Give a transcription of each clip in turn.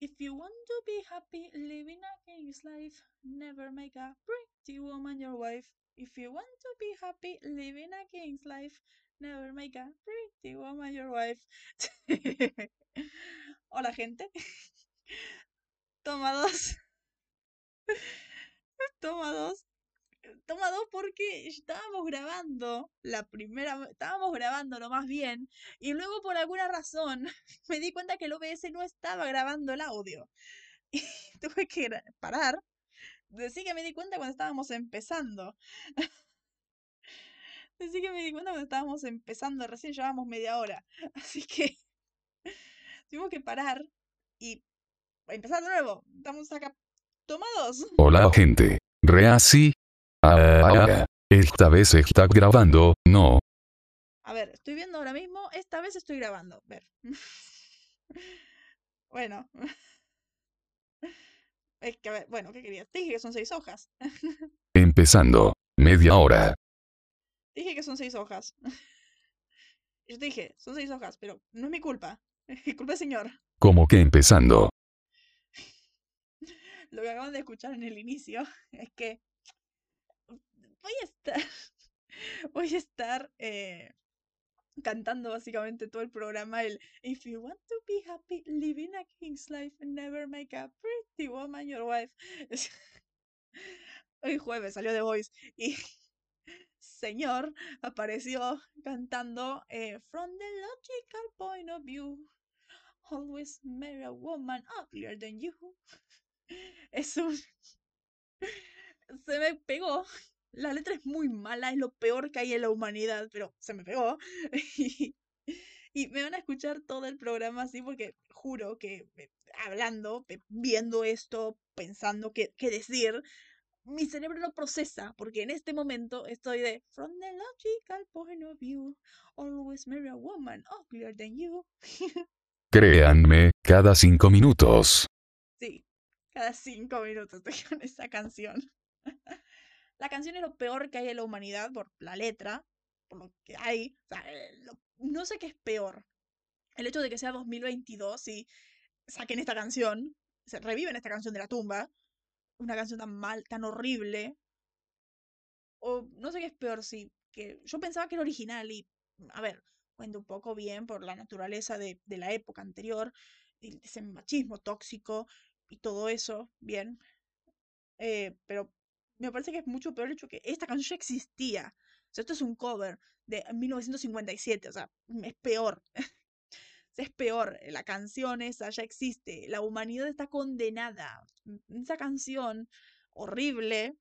If you want to be happy living a king's life, never make a pretty woman your wife. If you want to be happy living a king's life, never make a pretty woman your wife. Hola, gente. Toma dos. Toma dos. Toma dos porque estábamos grabando la primera, estábamos grabando lo más bien y luego por alguna razón me di cuenta que el OBS no estaba grabando el audio. Y tuve que parar. Decí que me di cuenta cuando estábamos empezando. Decí que me di cuenta cuando estábamos empezando, recién llevábamos media hora. Así que tuvimos que parar y empezar de nuevo. Estamos acá tomados. Hola gente. Reasi. Ahora. Esta vez está grabando, no. A ver, estoy viendo ahora mismo. Esta vez estoy grabando. A ver. bueno. Es que, a ver, bueno, ¿qué querías? Te dije que son seis hojas. Empezando. Media hora. Te dije que son seis hojas. Yo te dije, son seis hojas, pero no es mi culpa. Es mi culpa, señor. Como que empezando. Lo que acaban de escuchar en el inicio es que voy a estar, voy a estar eh, cantando básicamente todo el programa el If you want to be happy, living a king's life, never make a pretty woman your wife. Hoy jueves salió The Voice y señor apareció cantando eh, From the logical point of view, always marry a woman uglier than you. Es un... Se me pegó. La letra es muy mala, es lo peor que hay en la humanidad, pero se me pegó. Y, y me van a escuchar todo el programa así porque juro que eh, hablando, eh, viendo esto, pensando qué, qué decir, mi cerebro no procesa, porque en este momento estoy de From the logical point of view, always marry a woman uglier than you. Créanme, cada cinco minutos. Sí, cada cinco minutos estoy con esa canción. La canción es lo peor que hay en la humanidad por la letra, por lo que hay. Eh, no sé qué es peor. El hecho de que sea 2022 y saquen esta canción, se reviven esta canción de la tumba, una canción tan mal, tan horrible. O no sé qué es peor, sí. Que yo pensaba que era original y, a ver, cuento un poco bien por la naturaleza de, de la época anterior, ese machismo tóxico y todo eso, bien. Eh, pero me parece que es mucho peor el hecho que esta canción ya existía. O sea, esto es un cover de 1957, o sea, es peor. es peor, la canción esa ya existe, la humanidad está condenada. M- Esa canción horrible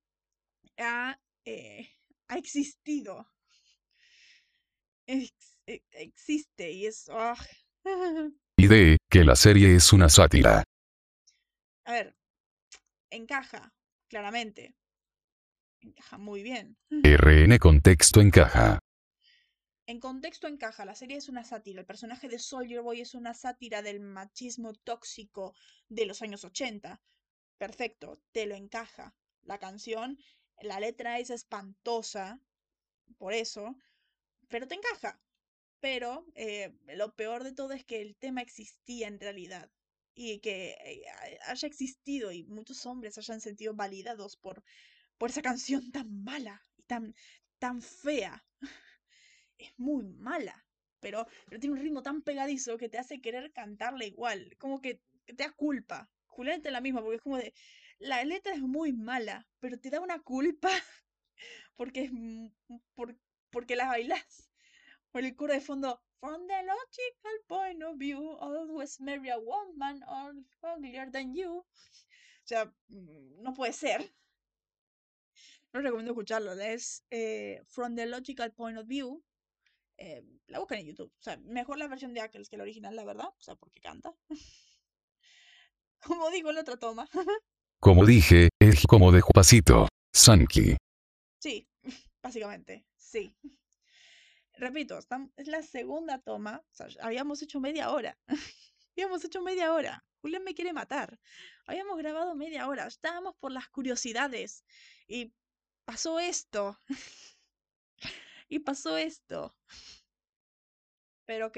ha, eh, ha existido. Ex- e- existe y es... ah. Y de que la serie es una sátira. A ver, encaja, claramente. Encaja muy bien. RN contexto encaja. En contexto encaja, la serie es una sátira. El personaje de Soldier Boy es una sátira del machismo tóxico de los años 80. Perfecto, te lo encaja. La canción, la letra es espantosa, por eso, pero te encaja. Pero eh, lo peor de todo es que el tema existía en realidad y que eh, ha- haya existido y muchos hombres hayan sentido validados por, por esa canción tan mala y tan, tan fea es muy mala, pero, pero tiene un ritmo tan pegadizo que te hace querer cantarla igual, como que, te da culpa. Julián la misma, porque es como de, la letra es muy mala, pero te da una culpa porque es m- por, porque la bailas. Por el coro de fondo, From the logical point of view, always marry a woman or uglier than you. O sea, mm, no puede ser. No recomiendo escucharlo. Es eh, From the logical point of view, eh, la buscan en YouTube. O sea, mejor la versión de Ackles que la original, la verdad. O sea, porque canta. Como digo en otra toma. Como dije, es como de pasito. Sanki. sí, básicamente, sí. Repito, es la segunda toma. O sea, habíamos hecho media hora. habíamos hecho media hora. Julián me quiere matar. Habíamos grabado media hora. Estábamos por las curiosidades. Y pasó esto. y pasó esto. Pero ok.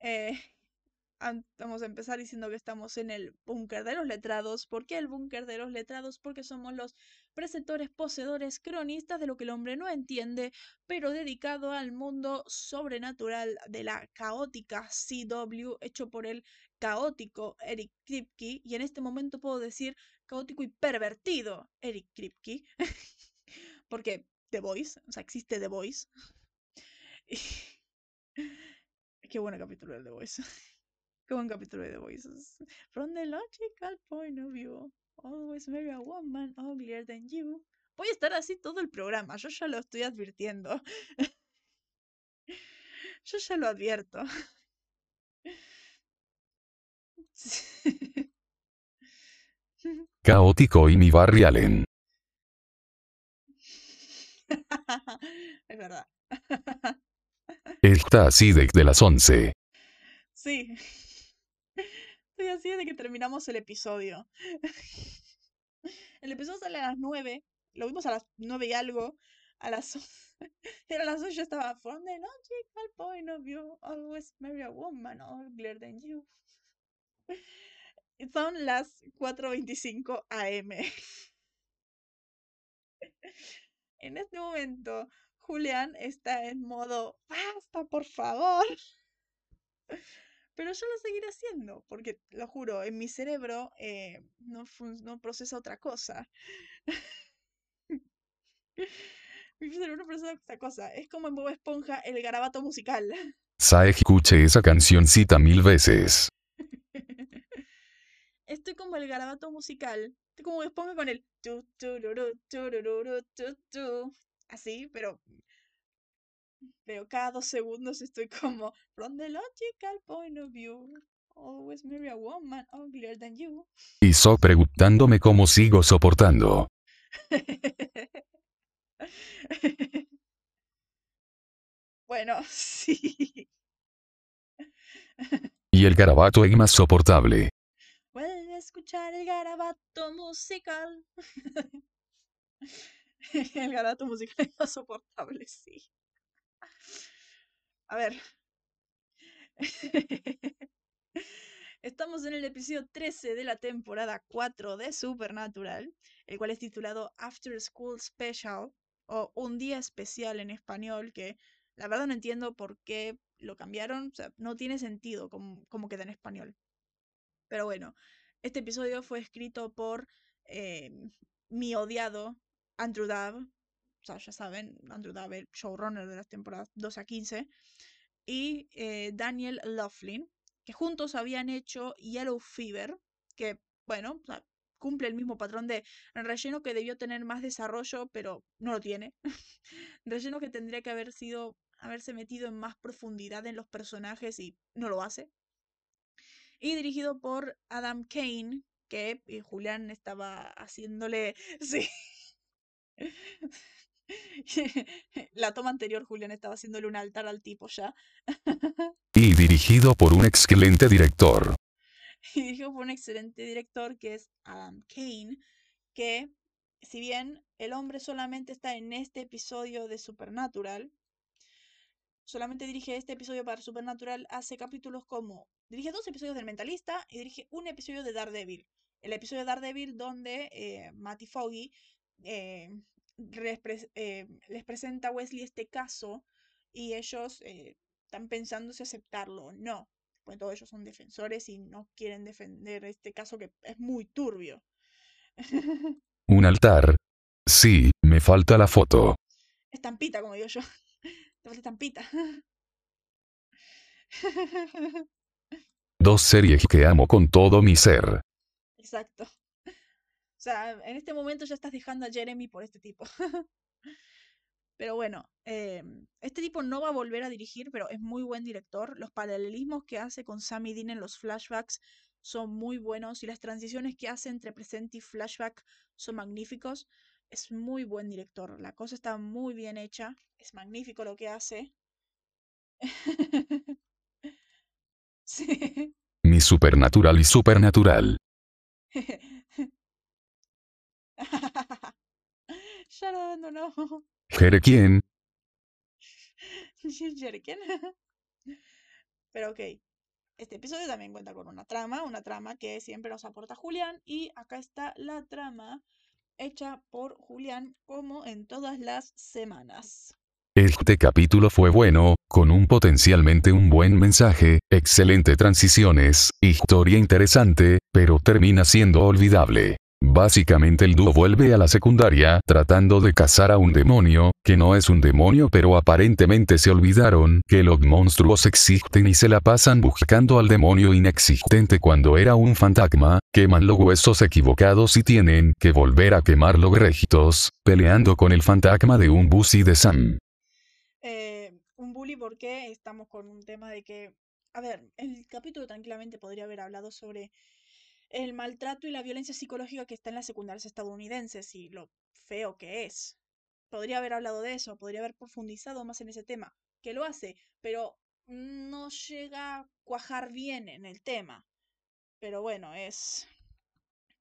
Eh, vamos a empezar diciendo que estamos en el búnker de los letrados. ¿Por qué el búnker de los letrados? Porque somos los preceptores, poseedores, cronistas de lo que el hombre no entiende, pero dedicado al mundo sobrenatural de la caótica CW, hecho por el caótico Eric Kripke. Y en este momento puedo decir caótico y pervertido Eric Kripke. Porque The Voice, o sea, existe The Voice. Qué buen capítulo de The Voice. Qué buen capítulo de The Voice. From the logical point of view, always marry a woman uglier than you. Voy a estar así todo el programa, yo ya lo estoy advirtiendo. Yo ya lo advierto. Caótico y mi Barry Allen. Es verdad. Está así desde las 11. Sí. Estoy así desde que terminamos el episodio. El episodio sale a las 9. Lo vimos a las 9 y algo. A las o- Era las 8 estaba From the logical point of view, always marry a woman uglier than you. Son las 4.25 am. En este momento, Julián está en modo, basta, por favor. Pero yo lo seguiré haciendo, porque lo juro, en mi cerebro eh, no, procesa otra cosa. Mi cerebro no procesa otra cosa. Es como en Bob Esponja el garabato musical. Sa escuché esa cancioncita mil veces. Estoy como el garabato musical. Estoy como Bob Esponja con el tu, tururú, tururú, tu, tu. Así, pero pero cada dos segundos estoy como From the logical point of view, always marry a woman uglier than you. Y so preguntándome cómo sigo soportando. bueno, sí. Y el garabato es más soportable. A escuchar el garabato musical. el garabato musical es insoportable, sí. A ver. Estamos en el episodio 13 de la temporada 4 de Supernatural, el cual es titulado After School Special o Un Día Especial en español, que la verdad no entiendo por qué lo cambiaron, o sea, no tiene sentido como, queda en español. Pero bueno, este episodio fue escrito por eh, mi odiado Andrew Dabb, o sea, ya saben, Andrew Dabb, el showrunner de las temporadas 2 a 15, y eh, Daniel Laughlin, que juntos habían hecho Yellow Fever, que, bueno, cumple el mismo patrón de relleno que debió tener más desarrollo, pero no lo tiene. relleno que tendría que haber sido, haberse metido en más profundidad en los personajes y no lo hace. Y dirigido por Adam Kane, que eh, Julián estaba haciéndole. Sí. La toma anterior, Julián estaba haciéndole un altar al tipo ya. Y dirigido por un excelente director. y dirigido por un excelente director que es Adam Kane, que si bien el hombre solamente está en este episodio de Supernatural, solamente dirige este episodio para Supernatural, hace capítulos como, dirige dos episodios del Mentalista y dirige un episodio de Daredevil. El episodio de Daredevil donde eh, Matty Foggy eh, eh, les presenta a Wesley este caso y ellos eh, están pensando si aceptarlo o no. Pues todos ellos son defensores y no quieren defender este caso que es muy turbio. Un altar. Sí, me falta la foto. Estampita, como digo yo. Te falta estampita. Dos series que amo con todo mi ser. Exacto. O sea, en este momento ya estás dejando a Jeremy por este tipo. Pero bueno, eh, este tipo no va a volver a dirigir, pero es muy buen director. Los paralelismos que hace con Sammy Dean en los flashbacks son muy buenos y las transiciones que hace entre presente y flashback son magníficos. Es muy buen director. La cosa está muy bien hecha. Es magnífico lo que hace. sí. Mi supernatural y supernatural. ya lo. Pero ok. Este episodio también cuenta con una trama, una trama que siempre nos aporta Julián y acá está la trama hecha por Julián como en todas las semanas. Este capítulo fue bueno, con un potencialmente un buen mensaje, excelente transiciones, historia interesante, pero termina siendo olvidable. Básicamente el dúo vuelve a la secundaria tratando de cazar a un demonio, que no es un demonio pero aparentemente se olvidaron que los monstruos existen y se la pasan buscando al demonio inexistente cuando era un fantasma, queman los huesos equivocados y tienen que volver a quemar los régitos, peleando con el fantasma de un Busi de Sam. Eh, un bully porque estamos con un tema de que, a ver, el capítulo tranquilamente podría haber hablado sobre el maltrato y la violencia psicológica que está en las secundarias estadounidenses y lo feo que es. Podría haber hablado de eso, podría haber profundizado más en ese tema, que lo hace, pero no llega a cuajar bien en el tema. Pero bueno, es,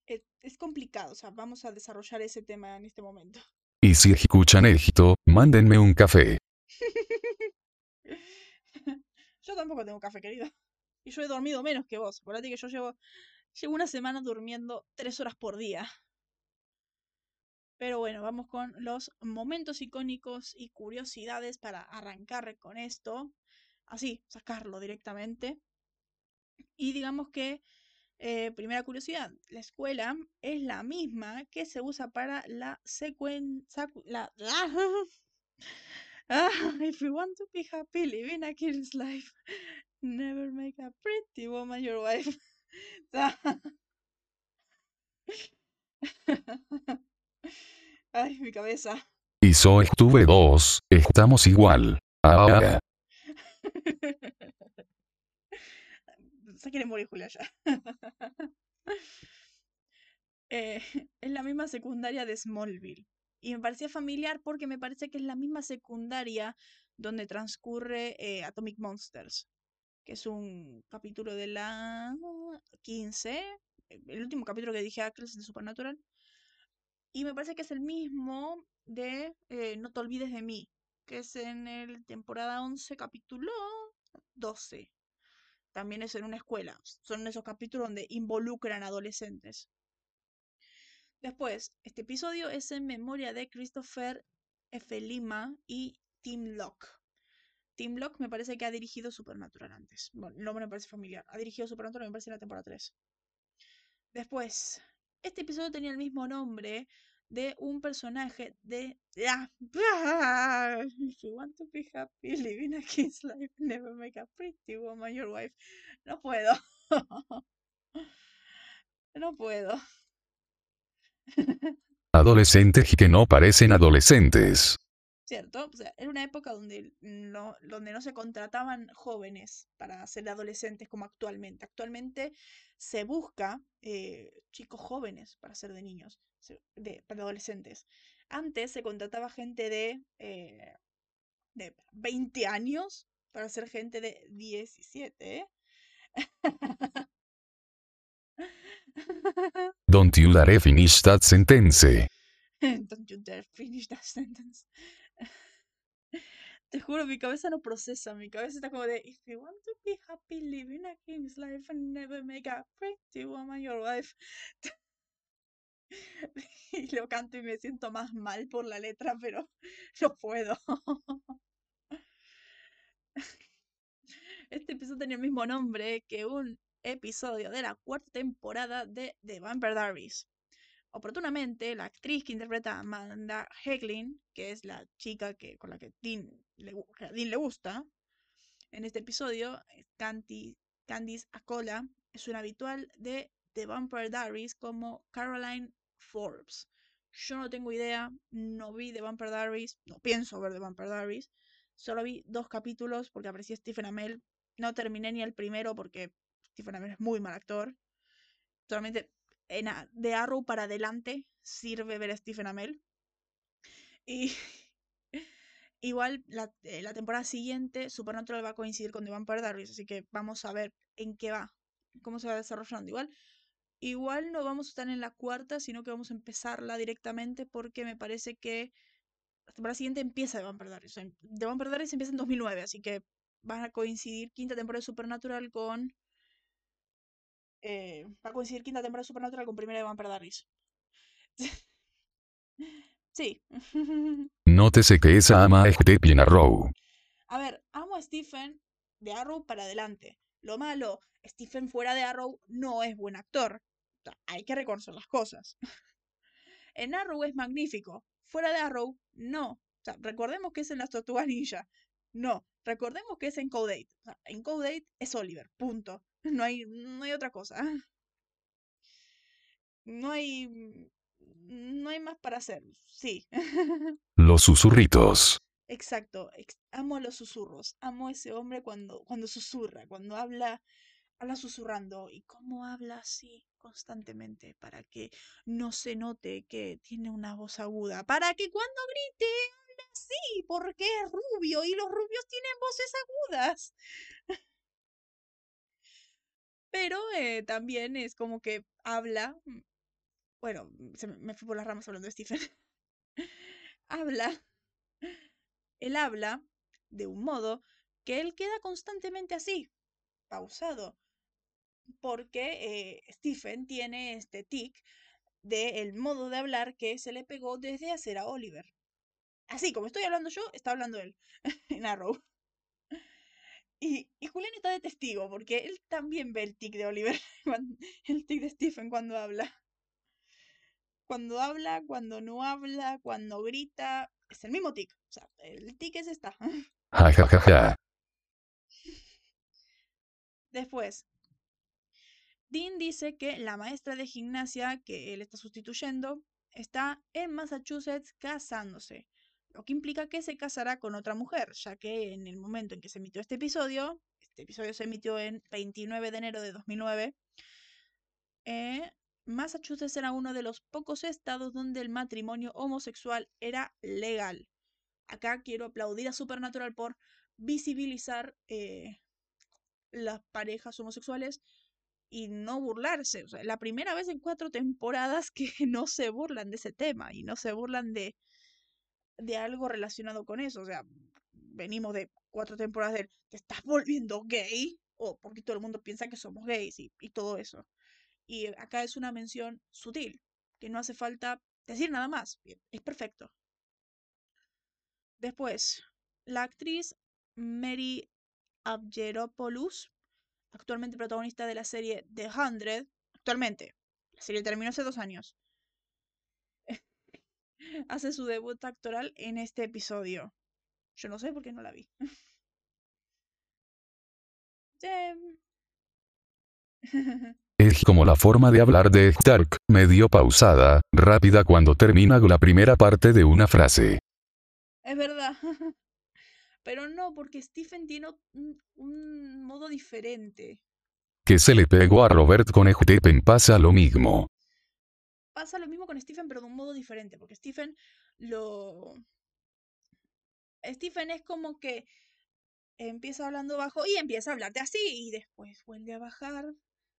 es, es complicado, o sea, vamos a desarrollar ese tema en este momento. Y si escuchan éxito, mándenme un café. yo tampoco tengo café, querido. Y yo he dormido menos que vos. Acuérdate que yo llevo, llevo una semana durmiendo tres horas por día. Pero bueno, vamos con los momentos icónicos y curiosidades para arrancar con esto. Así, sacarlo directamente. Y digamos que, eh, primera curiosidad, la escuela es la misma que se usa para la secuencia... Ah, if you want to be happy, live in a kid's life. Never make a pretty woman your wife. Ay, mi cabeza. Y dos, estamos igual. Ah, Se quiere morir Julia ya. Eh, es la misma secundaria de Smallville. Y me parecía familiar porque me parece que es la misma secundaria donde transcurre eh, Atomic Monsters, que es un capítulo de la 15, el último capítulo que dije, Acres de Supernatural. Y me parece que es el mismo de eh, No te olvides de mí, que es en el temporada 11, capítulo 12. También es en una escuela. Son esos capítulos donde involucran adolescentes. Después, este episodio es en memoria de Christopher F. Lima y Tim Locke. Tim Locke me parece que ha dirigido Supernatural antes. Bueno, el nombre me parece familiar. Ha dirigido Supernatural, me parece en la temporada 3. Después, este episodio tenía el mismo nombre de un personaje de If you want to be happy, living a kid's life, never make a pretty woman your wife. No puedo. no puedo. Adolescentes que no parecen adolescentes. ¿Cierto? O sea, era una época donde no, donde no se contrataban jóvenes para ser adolescentes como actualmente. Actualmente se busca eh, chicos jóvenes para ser de niños, de, para adolescentes. Antes se contrataba gente de, eh, de 20 años para ser gente de 17. Don't you dare finish that sentence. Don't you dare finish that sentence. Te juro, mi cabeza no procesa. Mi cabeza está como de: If you want to be happy living a king's life and never make a pretty woman your wife. y lo canto y me siento más mal por la letra, pero no puedo. Este episodio tenía el mismo nombre que un episodio de la cuarta temporada de The Vampire Diaries. Oportunamente, la actriz que interpreta a Amanda Heglin, que es la chica que, con la que Dean le, le gusta, en este episodio, Candice Acola es una habitual de The Vampire Diaries como Caroline Forbes. Yo no tengo idea, no vi The Vampire Diaries, no pienso ver The Vampire Diaries. Solo vi dos capítulos porque aparecía Stephen Amell. No terminé ni el primero porque Stephen Amell es muy mal actor. En de Arrow para adelante sirve ver a Stephen Amell. Y igual la, eh, la, temporada siguiente Supernatural va a coincidir con The Vampire Diaries, así que vamos a ver en qué va, cómo se va desarrollando. Igual, igual no vamos a estar en la cuarta, sino que vamos a empezarla directamente porque me parece que la temporada siguiente empieza The Vampire Diaries. The Vampire Diaries empieza en 2009, así que van a coincidir quinta temporada de Supernatural con Eh, va a coincidir quinta temporada de Supernatural con primera de Vampire Diaries. sí. Nótese que esa ama a Stephen Arrow. A ver, amo a Stephen de Arrow para adelante. Lo malo, Stephen fuera de Arrow no es buen actor. O sea, hay que reconocer las cosas. en Arrow es magnífico. Fuera de Arrow, no. O sea, recordemos que es en las Tortugas Ninja. No. Recordemos que es en Code 8. O sea, en Code 8 es Oliver. Punto. No hay, no hay otra cosa. No hay. No hay más para hacer. Sí. Los susurritos. Exacto. ex- amo los susurros. Amo ese hombre cuando, cuando susurra, cuando habla, habla susurrando. ¿Y cómo habla así constantemente? Para que no se note que tiene una voz aguda. Para que cuando grite hable así, porque es rubio y los rubios tienen voces agudas. Pero eh, también es como que habla. mm, Bueno, se me, me fui por las ramas hablando de Stephen. habla. Él habla de un modo que él queda constantemente así, pausado. Porque eh, Stephen tiene este tic del modo de hablar que se le pegó desde hacer a Oliver. Así como estoy hablando yo, está hablando él en Arrow. Y, y Julián está de testigo, porque él también ve el tic de Oliver, el tic de Stephen cuando habla. Cuando habla, cuando no habla, cuando grita, es el mismo tic. O sea, el tic es esta. Después, Dean dice que la maestra de gimnasia que él está sustituyendo está en Massachusetts casándose, lo que implica que se casará con otra mujer, ya que en el momento en que se emitió este episodio, este episodio se emitió en 29 de enero de 2009, eh, Massachusetts era uno de los pocos estados donde el matrimonio homosexual era legal. Acá quiero aplaudir a Supernatural por visibilizar eh, las parejas homosexuales y no burlarse. La primera vez en cuatro temporadas que no se burlan de ese tema y no se burlan de, de algo relacionado con eso. O sea, venimos de cuatro temporadas de te estás volviendo gay o porque todo el mundo piensa que somos gays y, y todo eso. Y acá es una mención sutil, que no hace falta decir nada más. Es perfecto. Después, la actriz Mary Abgeropoulos, actualmente protagonista de la serie The Hundred, actualmente, la serie terminó hace dos años, hace su debut actoral en este episodio. Yo no sé por qué no la vi. Es como la forma de hablar de Stark, medio pausada, rápida cuando termina la primera parte de una frase. es verdad. Pero no, porque Stephen tiene un, un modo diferente. Que se le pegó a Robert con Stephen pasa lo mismo. Pasa lo mismo con Stephen, pero de un modo diferente, porque Stephen lo... Stephen es como que empieza hablando bajo y empieza a hablarte así y después vuelve a bajar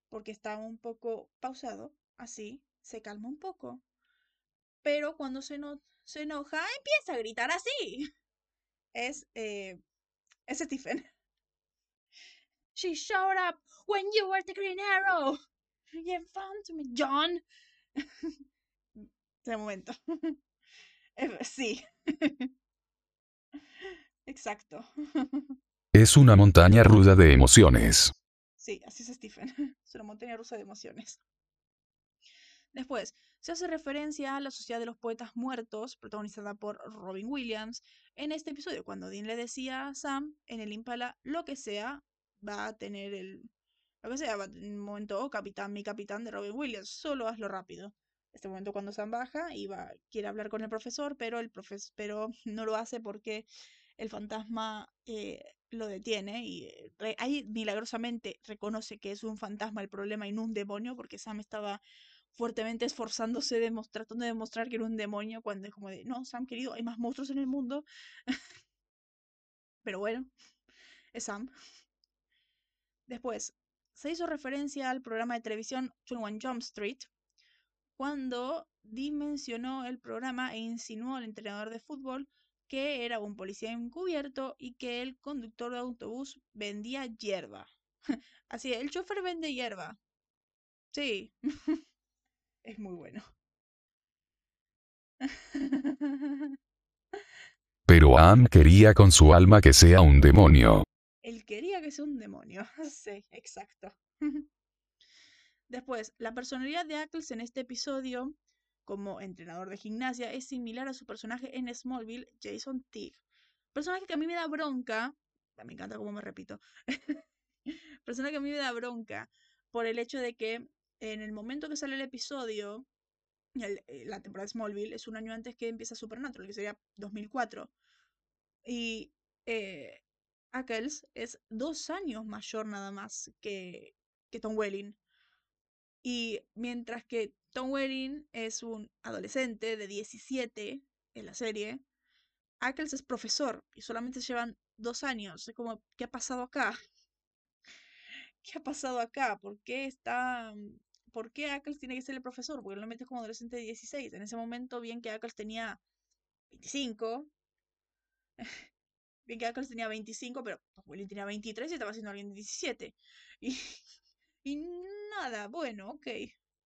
porque está un poco pausado, así, se calma un poco. Pero cuando se, no, se enoja, empieza a gritar así. Es, eh, es Stephen. She showed up when you were the Green Arrow. You found me, John. De momento. Eh, Sí. Exacto. Es una montaña ruda de emociones. Sí, así es Stephen. Es una montaña rusa de emociones. Después, se hace referencia a la Sociedad de los Poetas Muertos, protagonizada por Robin Williams, en este episodio, cuando Dean le decía a Sam en el Impala, lo que sea, va a tener el... Lo que sea, tener un momento, oh, capitán, mi capitán de Robin Williams, solo hazlo rápido. Este momento cuando Sam baja y va, quiere hablar con el profesor, pero el profes, pero no lo hace porque el fantasma eh, lo detiene y eh, ahí milagrosamente reconoce que es un fantasma el problema y no un demonio, porque Sam estaba fuertemente esforzándose, demos- tratando de demostrar que era un demonio, cuando es como de, no, Sam querido, hay más monstruos en el mundo. Pero bueno, es Sam. Después, se hizo referencia al programa de televisión 21 Jump Street, cuando dimensionó el programa e insinuó al entrenador de fútbol que era un policía encubierto y que el conductor de autobús vendía hierba. Así, el chofer vende hierba. Sí. es muy bueno. Pero Am quería con su alma que sea un demonio. Quería que sea un demonio. sí, exacto. Después, la personalidad de Ackles en este episodio, como entrenador de gimnasia, es similar a su personaje en Smallville, Jason Teague. Personaje que a mí me da bronca. Me encanta cómo me repito. personaje que a mí me da bronca por el hecho de que en el momento que sale el episodio, eh, la temporada de Smallville es un año antes que empieza Supernatural, que sería 2004. Y eh, Ackles es dos años mayor nada más que, que Tom Welling. Y mientras que Tom Welling es un adolescente de 17 en la serie, Ackles es profesor y solamente llevan dos años. Es como, ¿qué ha pasado acá? ¿Qué ha pasado acá? ¿Por qué está... ¿Por qué Ackles tiene que ser el profesor? Porque lo metes como adolescente de 16. En ese momento, bien que Ackles tenía 25. Bien que Ackles tenía 25, pero Welling tenía 23 y estaba siendo alguien de 17. Y, y nada, bueno, ok.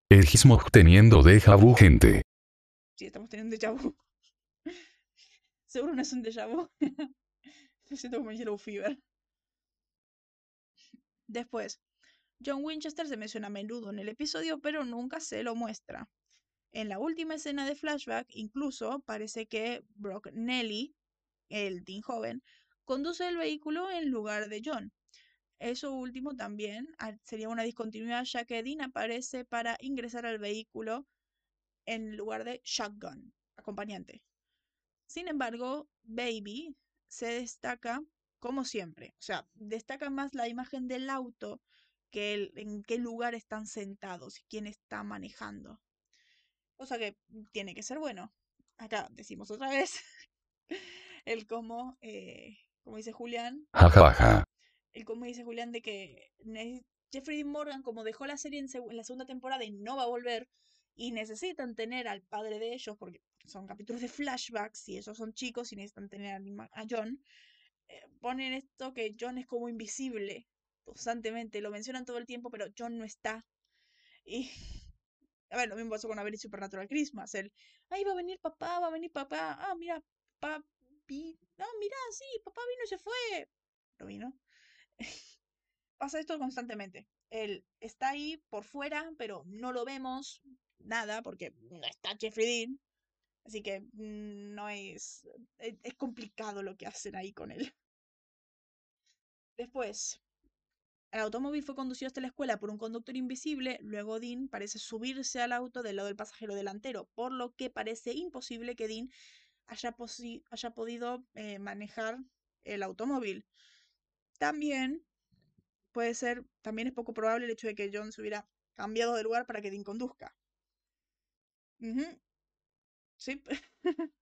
El Gizmo teniendo déjà vu, gente. Sí, estamos teniendo déjà vu. Seguro no es un déjà vu. Me siento como Yellow Fever. Después, John Winchester se menciona a menudo en el episodio, pero nunca se lo muestra. En la última escena de flashback, incluso parece que Brock Nelly, el teen joven, conduce el vehículo en lugar de John. Eso último también ah, sería una discontinuidad ya que Dean aparece para ingresar al vehículo en lugar de Shotgun, acompañante. Sin embargo, Baby se destaca como siempre. O sea, destaca más la imagen del auto que en qué lugar están sentados y quién está manejando. Cosa que tiene que ser bueno. Acá decimos otra vez el cómo, eh, como dice Julián, el cómo dice Julián de que Jeffrey Dean Morgan, como dejó la serie en, la segunda temporada y no va a volver, y necesitan tener al padre de ellos, porque son capítulos de flashbacks, y ellos son chicos y necesitan tener a John, eh, ponen esto que John es como invisible constantemente, lo mencionan todo el tiempo, pero John no está. Y a ver, lo mismo pasó con Avery Supernatural Christmas. El, ahí va a venir papá, va a venir papá. Ah, mira, papá. Ah, mira, sí, papá vino y se fue. No vino. Pasa esto constantemente. Él está ahí por fuera, pero no lo vemos nada porque no está Jeffrey Dean. Así que no es, es, es complicado lo que hacen ahí con él. Después, el automóvil fue conducido hasta la escuela por un conductor invisible, luego Dean parece subirse al auto del lado del pasajero delantero, por lo que parece imposible que Dean haya, haya podido eh, manejar el automóvil. También puede ser, también es poco probable el hecho de que John se hubiera cambiado de lugar para que Dean conduzca. Sí.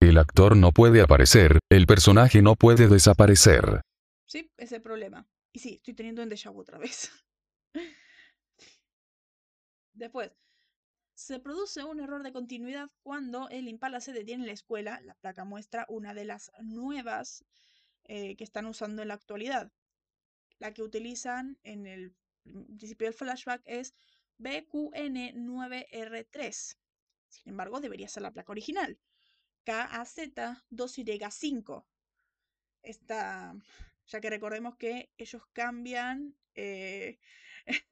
el actor no puede aparecer, el personaje no puede desaparecer. Sí, ese es el problema. Y sí, estoy teniendo un déjà vu otra vez. Después, se produce un error de continuidad cuando el Impala se detiene en la escuela. La placa muestra una de las nuevas eh, que están usando en la actualidad. La que utilizan en el principio del flashback es BQN9R3. Sin embargo, debería ser la placa original. KAZ2Y5. Esta ya que recordemos que ellos cambian, eh,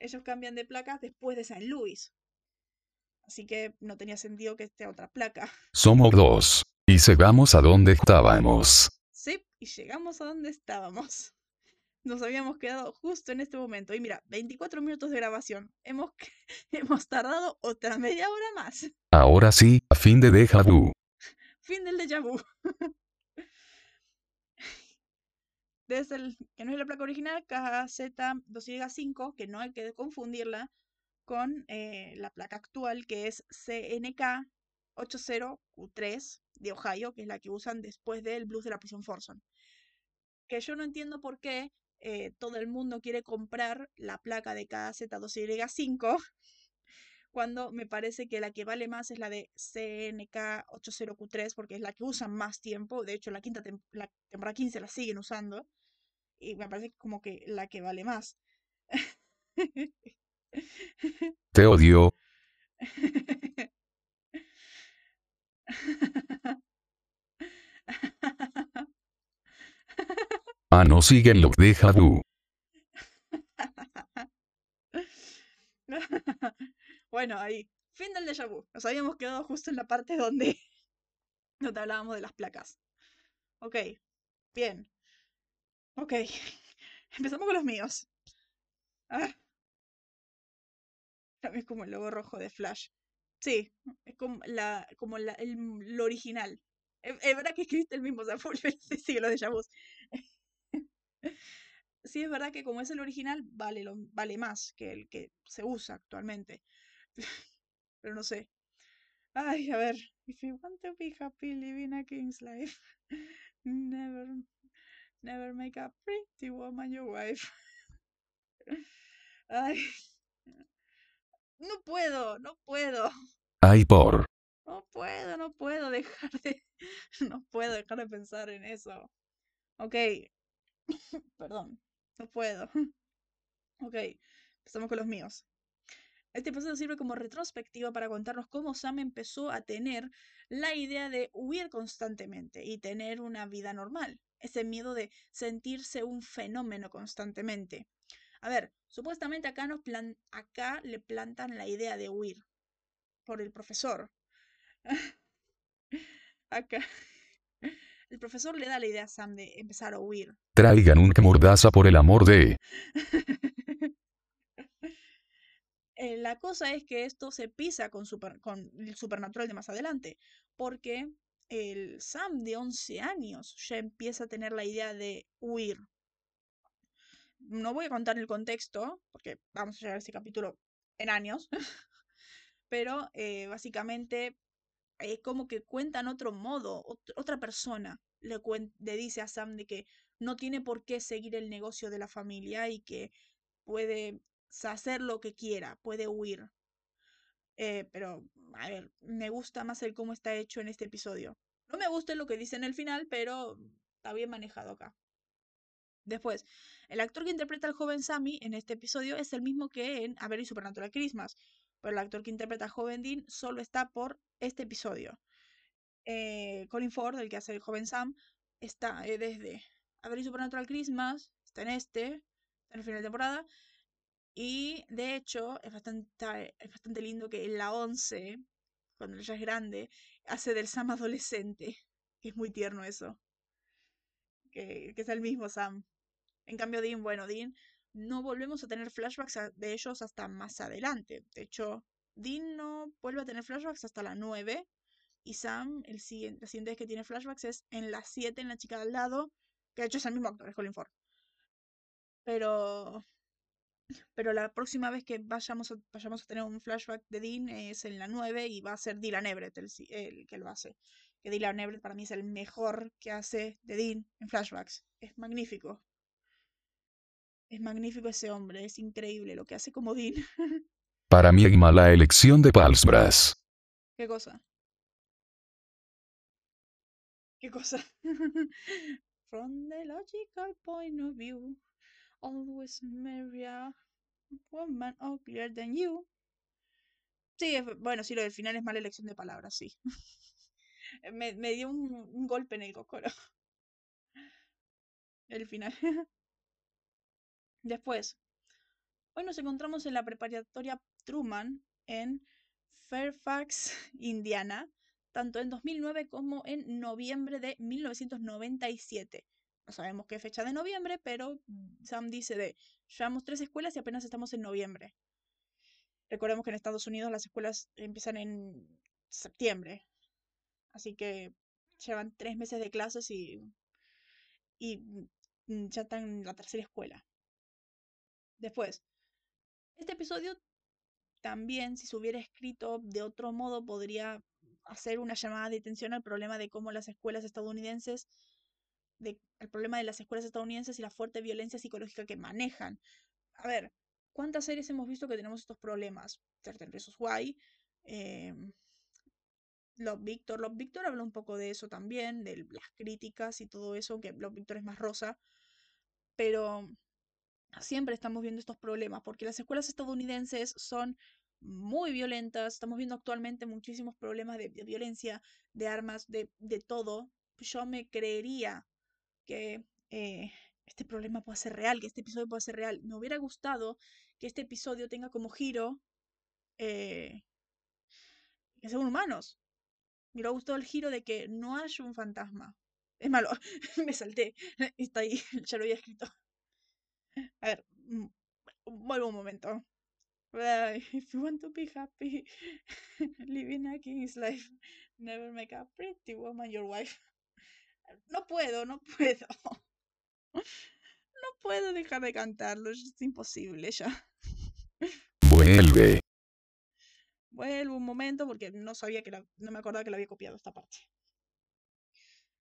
ellos cambian de placas después de San Luis. Así que no tenía sentido que esté otra placa. Somos dos. Y llegamos a donde estábamos. Sí, y llegamos a donde estábamos. Nos habíamos quedado justo en este momento. Y mira, 24 minutos de grabación. Hemos, hemos tardado otra media hora más. Ahora sí, a fin de déjà vu. fin del déjà vu. Desde el que no es la placa original, KZ2Y5, que no hay que confundirla con eh, la placa actual, que es CNK80Q3 de Ohio, que es la que usan después del blues de la prisión Forson. Que yo no entiendo por qué eh, todo el mundo quiere comprar la placa de KZ2Y5 cuando me parece que la que vale más es la de CNK80Q3 porque es la que usan más tiempo. De hecho, la, quinta temporada 15 la siguen usando y me parece como que la que vale más. Te odio. Ah, no siguen lo deja du. bueno, ahí. Fin del déjà vu. Nos habíamos quedado justo en la parte donde, donde hablábamos de las placas. Ok. Bien. Ok. Empezamos con los míos. Ah. Es como el logo rojo de Flash. Sí, es como, la, como el, lo original. Es, verdad que escribiste el mismo, o sea, sí, lo de Vus. sí, es verdad que como es el original, vale, lo, vale más que el que se usa actualmente. Pero no sé. Ay, a ver. If you want to be happy living a king's life, never, never make a pretty woman your wife. Ay. No puedo, no puedo. Ay, por. No puedo, no puedo dejar de. No puedo dejar de pensar en eso. Ok. Perdón. No puedo. Ok. Empezamos con los míos. Este episodio sirve como retrospectiva para contarnos cómo Sam empezó a tener la idea de huir constantemente y tener una vida normal. Ese miedo de sentirse un fenómeno constantemente. A ver, supuestamente acá, nos plan acá le plantan la idea de huir por el profesor. acá. El profesor le da la idea a Sam de empezar a huir. Traigan un mordaza por el amor de... Eh, la cosa es que esto se pisa con, con el supernatural de más adelante, porque el Sam de 11 años ya empieza a tener la idea de huir no voy a contar el contexto, porque vamos a llegar a ese capítulo en años, pero eh, básicamente es como que cuentan otro modo, otra persona le, le dice a Sam de que no tiene por qué seguir el negocio de la familia y que puede hacer lo que quiera, puede huir. Eh, pero, a ver, me gusta más el cómo está hecho en este episodio. No me gusta lo que dice en el final, pero está bien manejado acá. Después, el actor que interpreta al joven Sammy en este episodio es el mismo que en A y Supernatural Christmas, pero el actor que interpreta al joven Dean solo está por este episodio. Eh, Colin Ford, el que hace el joven Sam, está eh, desde A y Supernatural Christmas, está en este, en el final de temporada, y de hecho es bastante, es bastante lindo que en la 11, cuando ella es grande, hace del Sam adolescente, que es muy tierno eso que, es el mismo Sam. En cambio, Dean, bueno, Dean, no volvemos a tener flashbacks de ellos hasta más adelante. De hecho, Dean no vuelve a tener flashbacks hasta la 9. Y Sam, el siguiente, la siguiente vez que tiene flashbacks es en la 7, en la chica de al lado. Que de hecho es el mismo actor, es Colin Ford. Pero. Pero la próxima vez que vayamos a, vayamos a tener un flashback de Dean es en la 9 y va a ser Dylan Everett el, el que lo hace que Dylan Everett para mí es el mejor que hace de Dean en flashbacks. Es magnífico. Es magnífico ese hombre, es increíble lo que hace como Dean. Para mí, mala elección de Palsbras. ¿Qué cosa? ¿Qué cosa? From the logical point of view, always marry a woman uglier than you. Sí, bueno, sí, lo del final es mala elección de palabras, sí. me, me dio un, golpe en el cocoro. El final. Después, hoy nos encontramos en la preparatoria Truman en Fairfax, Indiana, tanto en 2009 como en noviembre de 1997. No sabemos qué fecha de noviembre, pero Sam dice de, llevamos tres escuelas y apenas estamos en noviembre. Recordemos que en Estados Unidos las escuelas empiezan en septiembre, Así que llevan tres meses de clases y, y mm, ya están en la tercera escuela. Después, este episodio también, si se hubiera escrito de otro modo, podría hacer una llamada de atención al problema de cómo las escuelas estadounidenses, de, el problema de las escuelas estadounidenses y la fuerte violencia psicológica que manejan. A ver, ¿cuántas series hemos visto que tenemos estos problemas? Certain Reasons Why, eh, Love Victor. Love Victor habla un poco de eso también, de las críticas y todo eso, que Love Victor es más rosa. Pero siempre estamos viendo estos problemas, porque las escuelas estadounidenses son muy violentas, estamos viendo actualmente muchísimos problemas de, de violencia, de armas, de, de, todo. Yo me creería que eh, este problema puede ser real, que este episodio puede ser real. Me hubiera gustado que este episodio tenga como giro eh, que sean humanos. Me hubiera gustado el giro de que no haya un fantasma. Es malo, me salté. Está ahí, ya lo había escrito. A ver, mm, vuelvo un momento. If you want to be happy, living a king's life, never make a pretty woman your wife. No puedo, no puedo. No puedo dejar de cantarlo, es imposible ya. Vuelve. Vuelvo un momento porque no sabía que la, no me acordaba que la había copiado esta parte.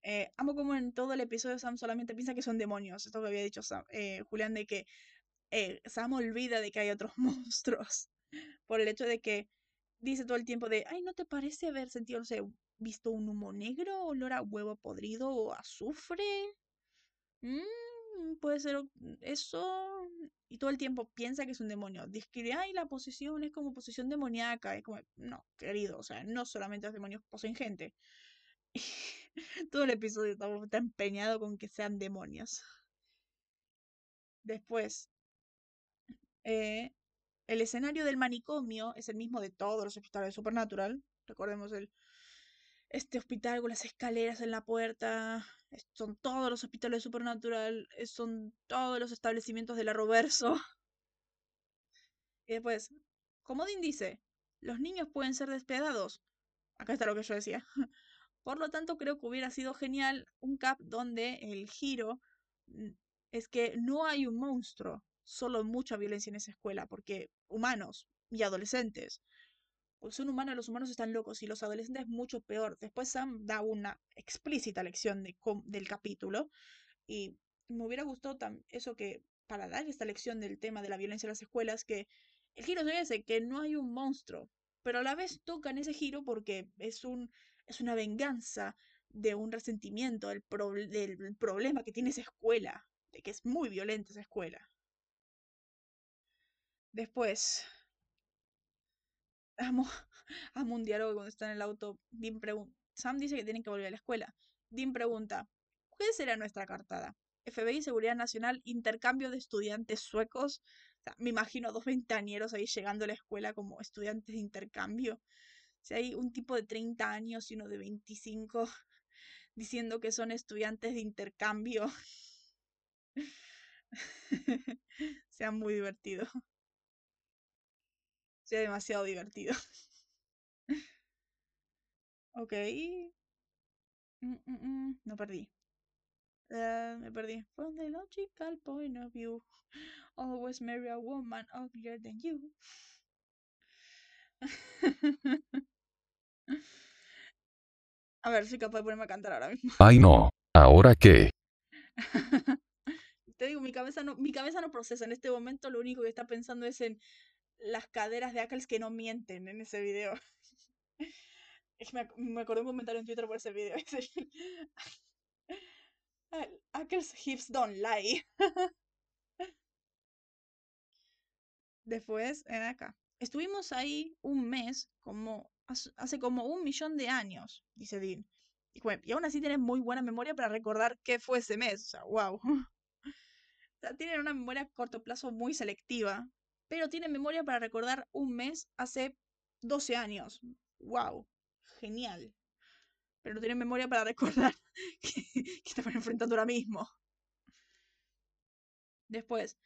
Eh, amo como en todo el episodio Sam solamente piensa que son demonios. Esto que había dicho Sam, eh, Julián, de que eh, Sam olvida de que hay otros monstruos. Por el hecho de que dice todo el tiempo de, ay, ¿no te parece haber sentido, no sé, visto un humo negro, olor a huevo podrido o azufre? Mm, puede ser eso. Y todo el tiempo piensa que es un demonio. Describe, ay, la posesión es como posesión demoníaca. Es como, no, querido, o sea, no solamente los demonios poseen gente. todo el episodio está empeñado con que sean demonios. Después, eh, el escenario del manicomio es el mismo de todos los hospitales de Supernatural. Recordemos el, este hospital con las escaleras en la puerta. Son todos los hospitales de Supernatural. Son todos los establecimientos de la Roverso. Y después, como Dean dice, los niños pueden ser despiadados. Acá está lo que yo decía. Por lo tanto, creo que hubiera sido genial un cap donde el giro mm, es que no hay un monstruo, solo mucha violencia en esa escuela, porque humanos y adolescentes, pues son humanos, los humanos están locos y los adolescentes mucho peor. Después Sam da una explícita lección de, del capítulo y me hubiera gustado eso que, para dar esta lección del tema de la violencia en las escuelas, que el giro es ese, que no hay un monstruo, pero a la vez tocan ese giro porque es, un, es una venganza de un resentimiento del, del problema que tiene esa escuela, de que es muy violenta esa escuela. Después, amo, amo un diálogo cuando está en el auto. pregunta, Sam dice que tienen que volver a la escuela. Dean pregunta, ¿qué será nuestra cartada? FBI, Seguridad Nacional, intercambio de estudiantes suecos. me imagino a dos ventañeros ahí llegando a la escuela como estudiantes de intercambio. Si hay un tipo de 30 años y uno de 25 diciendo que son estudiantes de intercambio. sea muy divertido. Sea demasiado divertido. ok. Mm, mm, mm, no perdí. Uh, me perdí. From the logical point of view, always marry a woman uglier than you. a ver, soy capaz de ponerme a cantar ahora mismo. Ay no. ¿Ahora qué? Te digo, mi cabeza no, mi cabeza no procesa. En este momento lo único que está pensando es en las caderas de Ackles que no mienten en ese video. me, acordé un comentario en Twitter por ese video. Ackles hips don't lie. Después, en acá. Estuvimos ahí un mes, como hace como un millón de años, dice Dean. Y, y aún así tienes muy buena memoria para recordar qué fue ese mes. O sea, wow. tienen una memoria a corto plazo muy selectiva pero tiene memoria para recordar un mes hace 12 años. ¡Wow! Genial. Pero no tiene memoria para recordar que, estaban enfrentando ahora mismo. Después,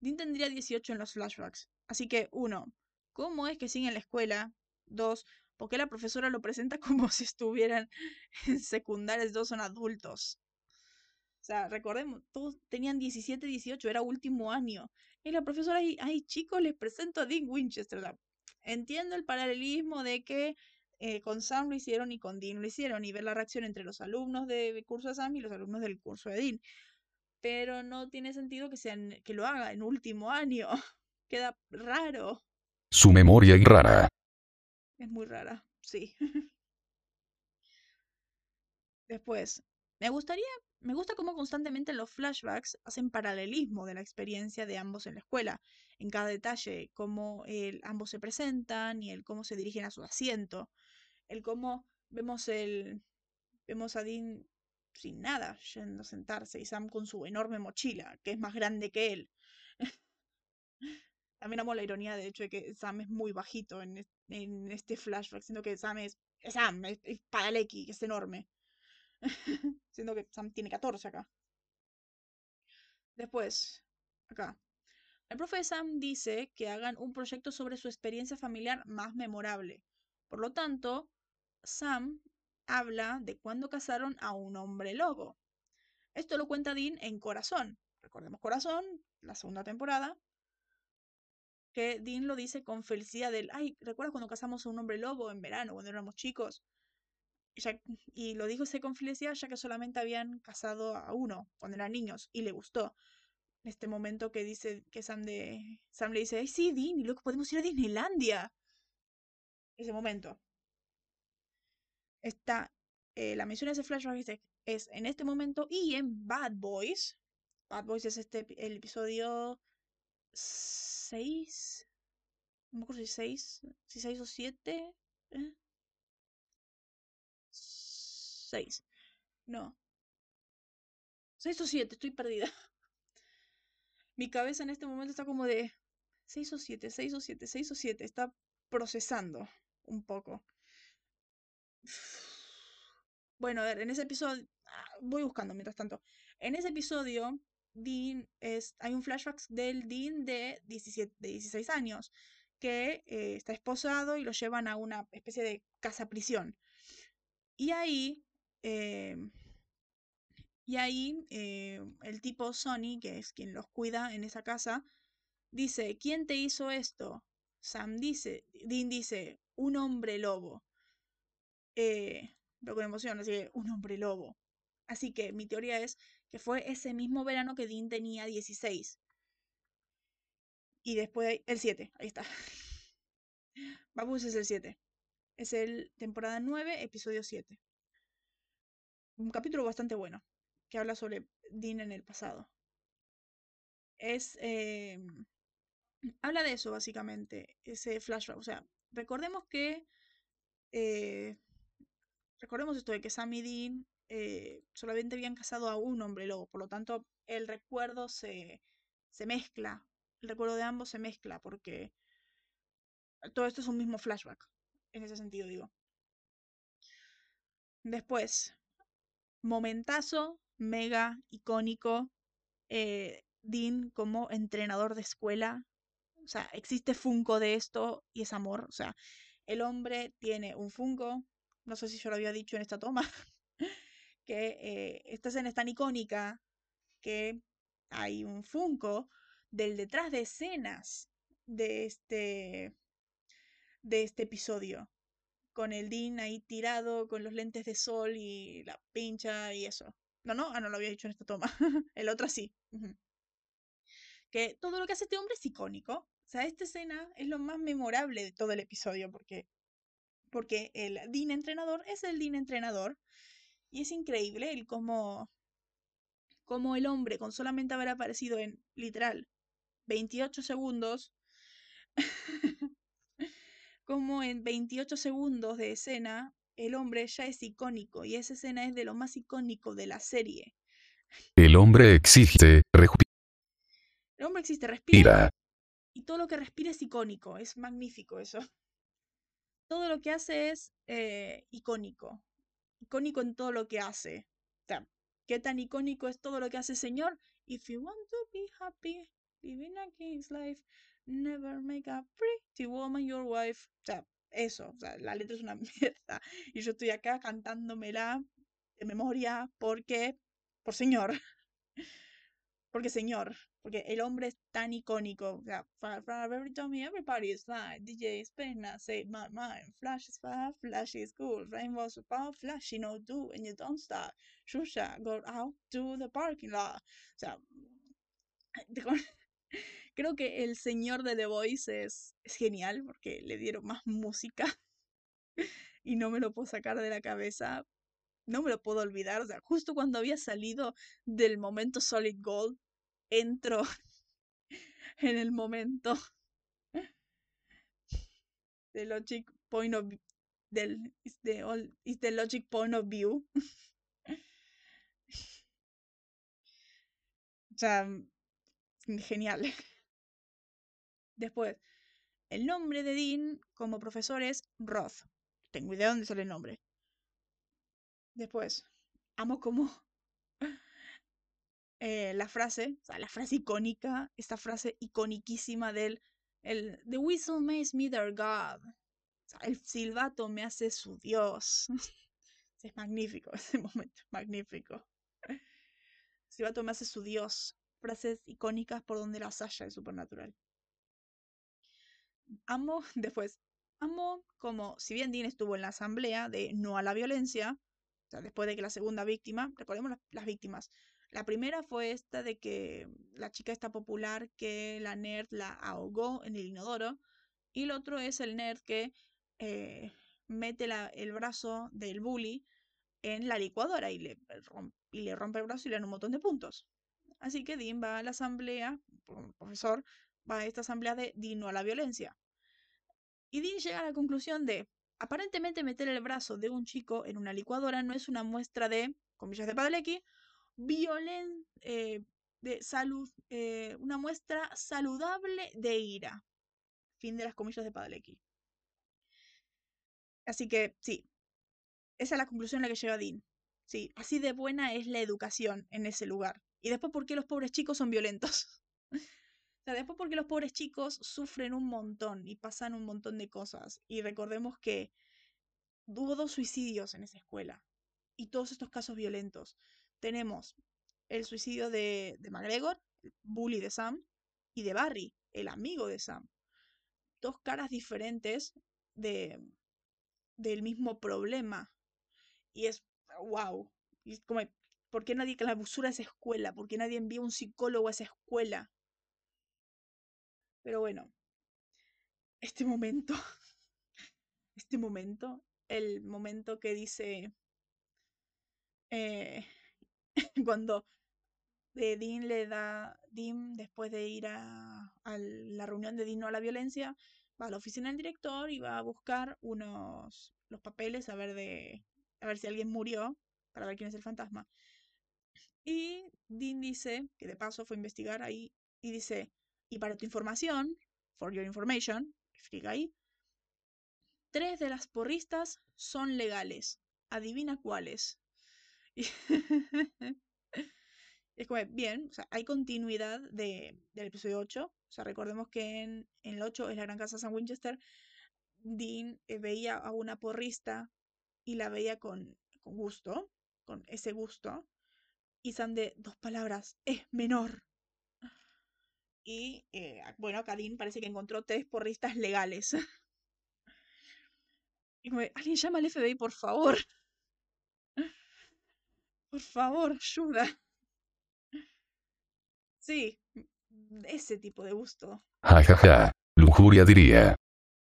Dean tendría 18 en los flashbacks. Así que, uno, ¿cómo es que sigue en la escuela? Dos, ¿por qué la profesora lo presenta como si estuvieran en secundarias? Dos son adultos. O sea, recordemos, todos tenían 17, 18, era último año. Y la profesora, ay, chicos, les presento a Dean Winchester. entiendo el paralelismo de que eh, con Sam lo hicieron y con Dean lo hicieron, y ver la reacción entre los alumnos del curso de Sam y los alumnos del curso de Dean. Pero no tiene sentido que, sean, que lo haga en último año. Queda raro. Su memoria es rara. Es muy rara, sí. Después, me gustaría Me gusta cómo constantemente los flashbacks hacen paralelismo de la experiencia de ambos en la escuela, en cada detalle, cómo el, ambos se presentan y el cómo se dirigen a su asiento, el cómo vemos el vemos a Dean sin nada yendo a sentarse y Sam con su enorme mochila, que es más grande que él. También amo la ironía de hecho de que Sam es muy bajito en, este flashback, siendo que Sam es, Sam, es, es que es enorme. siendo que Sam tiene 14 acá. Después, acá. El profe Sam dice que hagan un proyecto sobre su experiencia familiar más memorable. Por lo tanto, Sam habla de cuando casaron a un hombre lobo. Esto lo cuenta Dean en Corazón. Recordemos Corazón, la segunda temporada. Que Dean lo dice con felicidad del, ay, ¿recuerdas cuando casamos a un hombre lobo en verano, cuando éramos chicos? Y, lo dijo ese con ya que solamente habían casado a uno cuando eran niños y le gustó. En este momento que dice que Sam, de, Sam le dice, ay, sí, Dean, luego podemos ir a Disneylandia. Ese momento está eh, la mención de ese flashback es en este momento y en Bad Boys. Bad Boys es este el episodio 6. No me acuerdo si 6, si 6 o 7. 6. No. 6 o 7, estoy perdida. Mi cabeza en este momento está como de 6 o 7, 6 o 7, 6 o 7. Está procesando un poco. Bueno, a ver, en ese episodio. Ah, voy buscando mientras tanto. En ese episodio, Dean es. Hay un flashback del Dean de, 17, de 16 años. Que eh, está esposado y lo llevan a una especie de casa prisión. Y ahí. Em, y ahí eh, el tipo Sonny, que es quien los cuida en esa casa, dice, ¿quién te hizo esto? Sam dice, Dean dice, un hombre lobo eh, pero con emoción, así que un hombre lobo. Así que mi teoría es que fue ese mismo verano que Dean tenía 16. Y después, el 7, ahí está. Babus es el 7. Es el temporada 9, episodio 7. Un capítulo bastante bueno, que habla sobre Dean en el pasado. Es... Em, habla de eso, básicamente, ese flashback. O sea, recordemos que eh, Recordemos esto de que Sam y Dean eh, solamente habían casado a un hombre lobo, por lo tanto el recuerdo se, se mezcla, el recuerdo de ambos se mezcla porque todo esto es un mismo flashback, en ese sentido digo. Después, momentazo mega icónico, eh, Dean como entrenador de escuela. O sea, existe Funko de esto y es amor. O sea, el hombre tiene un Funko no sé si yo lo había dicho en esta toma, que eh, esta escena es tan icónica que hay un Funko del detrás de escenas de este, de este episodio. Con el Dean ahí tirado, con los lentes de sol y la pincha y eso. No, no, ah, no lo había dicho en esta toma. el otro sí. Que todo lo que hace este hombre es icónico. O sea, esta escena es lo más memorable de todo el episodio porque porque el Dean entrenador es el Dean entrenador y es increíble el cómo, cómo el hombre con solamente haber aparecido en literal 28 segundos, como en 28 segundos de escena el hombre ya es icónico y esa escena es de lo más icónico de la serie. El hombre existe, El hombre existe, respira. Y todo lo que respira es icónico, es magnífico eso todo lo que hace es eh, icónico. Icónico en todo lo que hace. O sea, ¿qué tan icónico es todo lo que hace el Señor? If you want to be happy, living a king's life, never make a pretty woman your wife. O sea, eso, o sea, la letra es una mierda. Y yo estoy acá cantándomela de memoria porque, por Señor. Porque Señor, porque el hombre es tan icónico. O sea, every time everybody is like, DJ Spena, say my mind, Flash is fast, Flash is cool, Rainbow's about Flash, you know, do, and you don't stop. Shusha, go out to the parking lot. O sea, creo que el señor de The Voice es, es genial porque le dieron más música y no me lo puedo sacar de la cabeza. no me lo puedo olvidar. O sea, justo cuando había salido del momento Solid Gold, entro en el momento de Logic Point of del is the, all, is the Logic Point of View. o sea, genial. Después, el nombre de Dean como profesor es Roth. Tengo idea de dónde sale el nombre. Después, amo como eh, la frase, o sea, la frase icónica, esta frase iconiquísima del el, The whistle makes me their God. El silbato me hace su Dios. es magnífico ese momento, magnífico. Silbato me hace su Dios. Frases icónicas por donde las haya de Supernatural. Amo, después, amo como, si bien Dean estuvo en la asamblea de no a la violencia, después de que la segunda víctima, recordemos las, víctimas, la primera fue esta de que la chica está popular que la nerd la ahogó en el inodoro. Y el otro es el nerd que eh, mete la, el brazo del bully en la licuadora y le, rompe, el brazo y le da un montón de puntos. Así que Dean va a la asamblea, profesor, va a esta asamblea de Dino a la violencia. Y Dean llega a la conclusión de, aparentemente meter el brazo de un chico en una licuadora no es una muestra de, comillas de Padalecki, violen, eh, de salud, eh, una muestra saludable de ira. Fin de las comillas de Padalecki. Así que sí, esa es la conclusión a la que llega Dean. Sí, así de buena es la educación en ese lugar. Y después, ¿por qué los pobres chicos son violentos? sea, después, porque los pobres chicos sufren un montón y pasan un montón de cosas. Y recordemos que hubo dos suicidios en esa escuela. Y todos estos casos violentos tenemos el suicidio de, de McGregor, el bully de Sam, y de Barry, el amigo de Sam. Dos caras diferentes de, del mismo problema. Y es, wow. Y es como, ¿por qué nadie clausura esa escuela? ¿Por qué nadie envía un psicólogo a esa escuela? Pero bueno, este momento, este momento, el momento que dice, eh, cuando Dean le da, Dean después de ir a, a, la reunión de Dino a la violencia, va a la oficina del director y va a buscar unos, los papeles a ver, de, a ver si alguien murió, para ver quién es el fantasma. Y Dean dice, que de paso fue a investigar ahí, y dice, y para tu información, for your information, explica ahí, tres de las porristas son legales. Adivina cuáles. es como, bien, hay continuidad de, del episodio 8. O sea, recordemos que en, en el 8 es la gran casa San Winchester. Dean eh, veía a una porrista y la veía con, con gusto, con ese gusto. Y Sam de dos palabras, es menor. Y eh, bueno, Dean parece que encontró tres porristas legales. y como, alguien llama al FBI, por favor. Por favor, ayuda. Sí, ese tipo de gusto. Ja, ja, ja. Lujuria diría.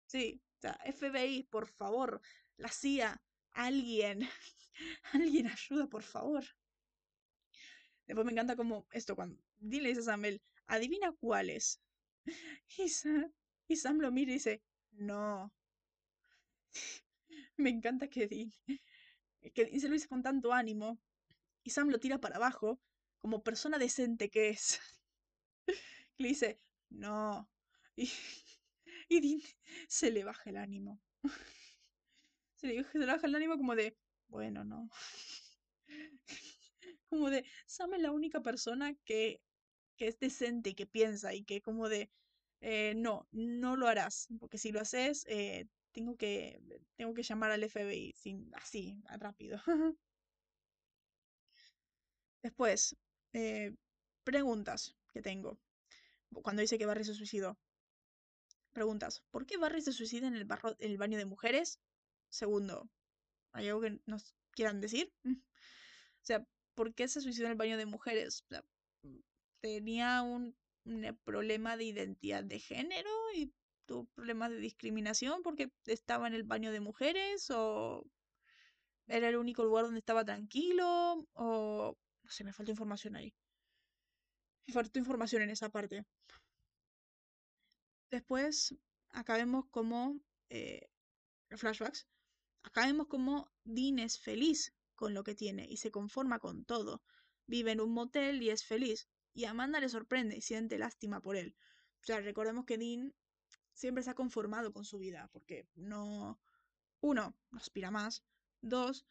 Sí, o sea, FBI, por favor. La CIA, alguien. Alguien ayuda, por favor. Después me encanta como esto, cuando dile a Samuel, adivina cuáles. Y Sam, lo mira y dice, no. me encanta que Dean, que Dean se lo dice con tanto ánimo. Y Sam lo tira para abajo, como persona decente que es. Le dice, no. Y, y Dean se le baja el ánimo. Se le, se le baja el ánimo como de, bueno, no. Como de, Sam es la única persona que, que es decente y que piensa y que como de, eh, no, no lo harás, porque si lo haces, eh, tengo, que, tengo que llamar al FBI, sin, así, rápido. Después, eh, preguntas que tengo. Cuando dice que Barry se suicidó. Preguntas. ¿Por qué Barry se suicida en el, barro, en el baño de mujeres? Segundo. ¿Hay algo que nos quieran decir? O sea, ¿por qué se suicidó en el baño de mujeres? Tenía un, un, problema de identidad de género y tuvo problemas de discriminación porque estaba en el baño de mujeres o era el único lugar donde estaba tranquilo o no sé, me faltó información ahí. Me faltó información en esa parte. Después, acá vemos como eh, flashbacks. Acá vemos como Dean es feliz con lo que tiene y se conforma con todo. Vive en un motel y es feliz. Y Amanda le sorprende y siente lástima por él. O sea, recordemos que Dean siempre se ha conformado con su vida, porque no. Uno, no aspira más. Dos,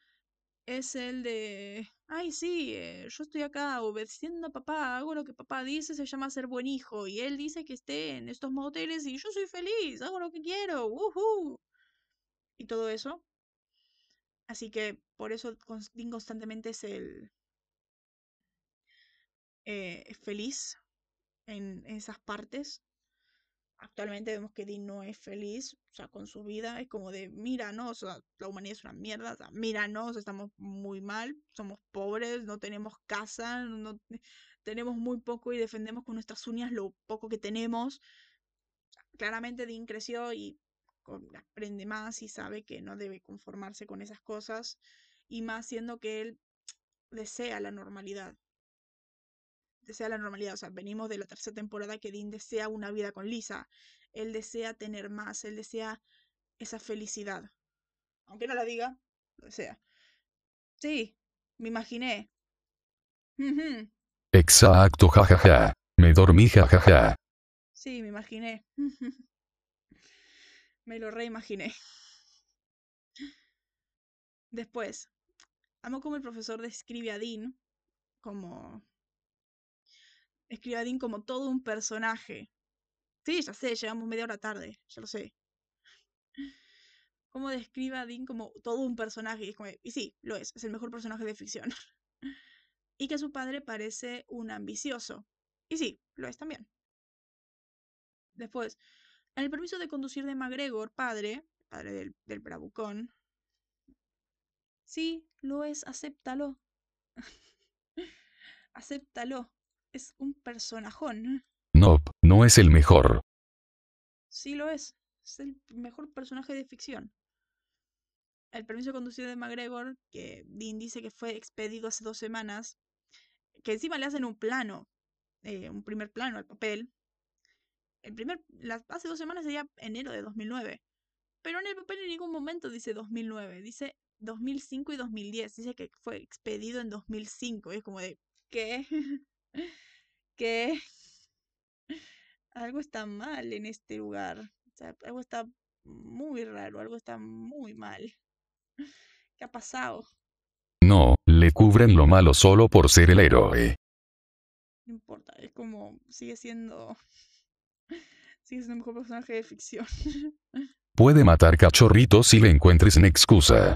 es el de. Ay, sí, eh, yo estoy acá obedeciendo a papá, hago lo que papá dice, se llama ser buen hijo. Y él dice que esté en estos moteles y yo soy feliz, hago lo que quiero. Y todo eso. Así que por eso Dean constantemente es el. Eh, feliz en esas partes actualmente vemos que Dean no es feliz, o sea, con su vida, es como de, mira, no, o sea, la humanidad es una mierda, o sea, mira, no, estamos muy mal, somos pobres, no tenemos casa, no tenemos muy poco y defendemos con nuestras uñas lo poco que tenemos. Claramente Dean creció y aprende más y sabe que no debe conformarse con esas cosas y más siendo que él desea la normalidad desea la normalidad. O sea, venimos de la tercera temporada que Dean desea una vida con Lisa. Él desea tener más, él desea esa felicidad. Aunque no la diga, lo desea. Sí, me imaginé. Exacto, jajaja. Me dormí, jajaja. Sí, me imaginé. me lo reimaginé. Después, amo como el profesor describe a Dean como escribe a Dean como todo un personaje. Sí, ya sé, llegamos media hora tarde, ya lo sé. Cómo describe a Dean como todo un personaje. Y, sí, lo es, es el mejor personaje de ficción. y que su padre parece un ambicioso. Y sí, lo es también. Después, en el permiso de conducir de McGregor, padre, padre del, del bravucón. Sí, lo es, acéptalo. acéptalo es un personajón. No, no es el mejor. Sí lo es. Es el mejor personaje de ficción. El permiso de conducir de McGregor, que Dean dice que fue expedido hace dos semanas, que encima le hacen un plano, eh, un primer plano al papel. El primer, hace dos semanas sería enero de 2009. Pero en el papel en ningún momento dice 2009, dice 2005 y 2010. Dice que fue expedido en 2005. es como de, ¿qué? que algo está mal en este lugar. O sea, algo está muy raro, algo está muy mal. ¿Qué ha pasado? No, le cubren lo malo solo por ser el héroe. No importa, es como sigue siendo sigue siendo el mejor personaje de ficción. Puede matar cachorritos si le encuentres una excusa.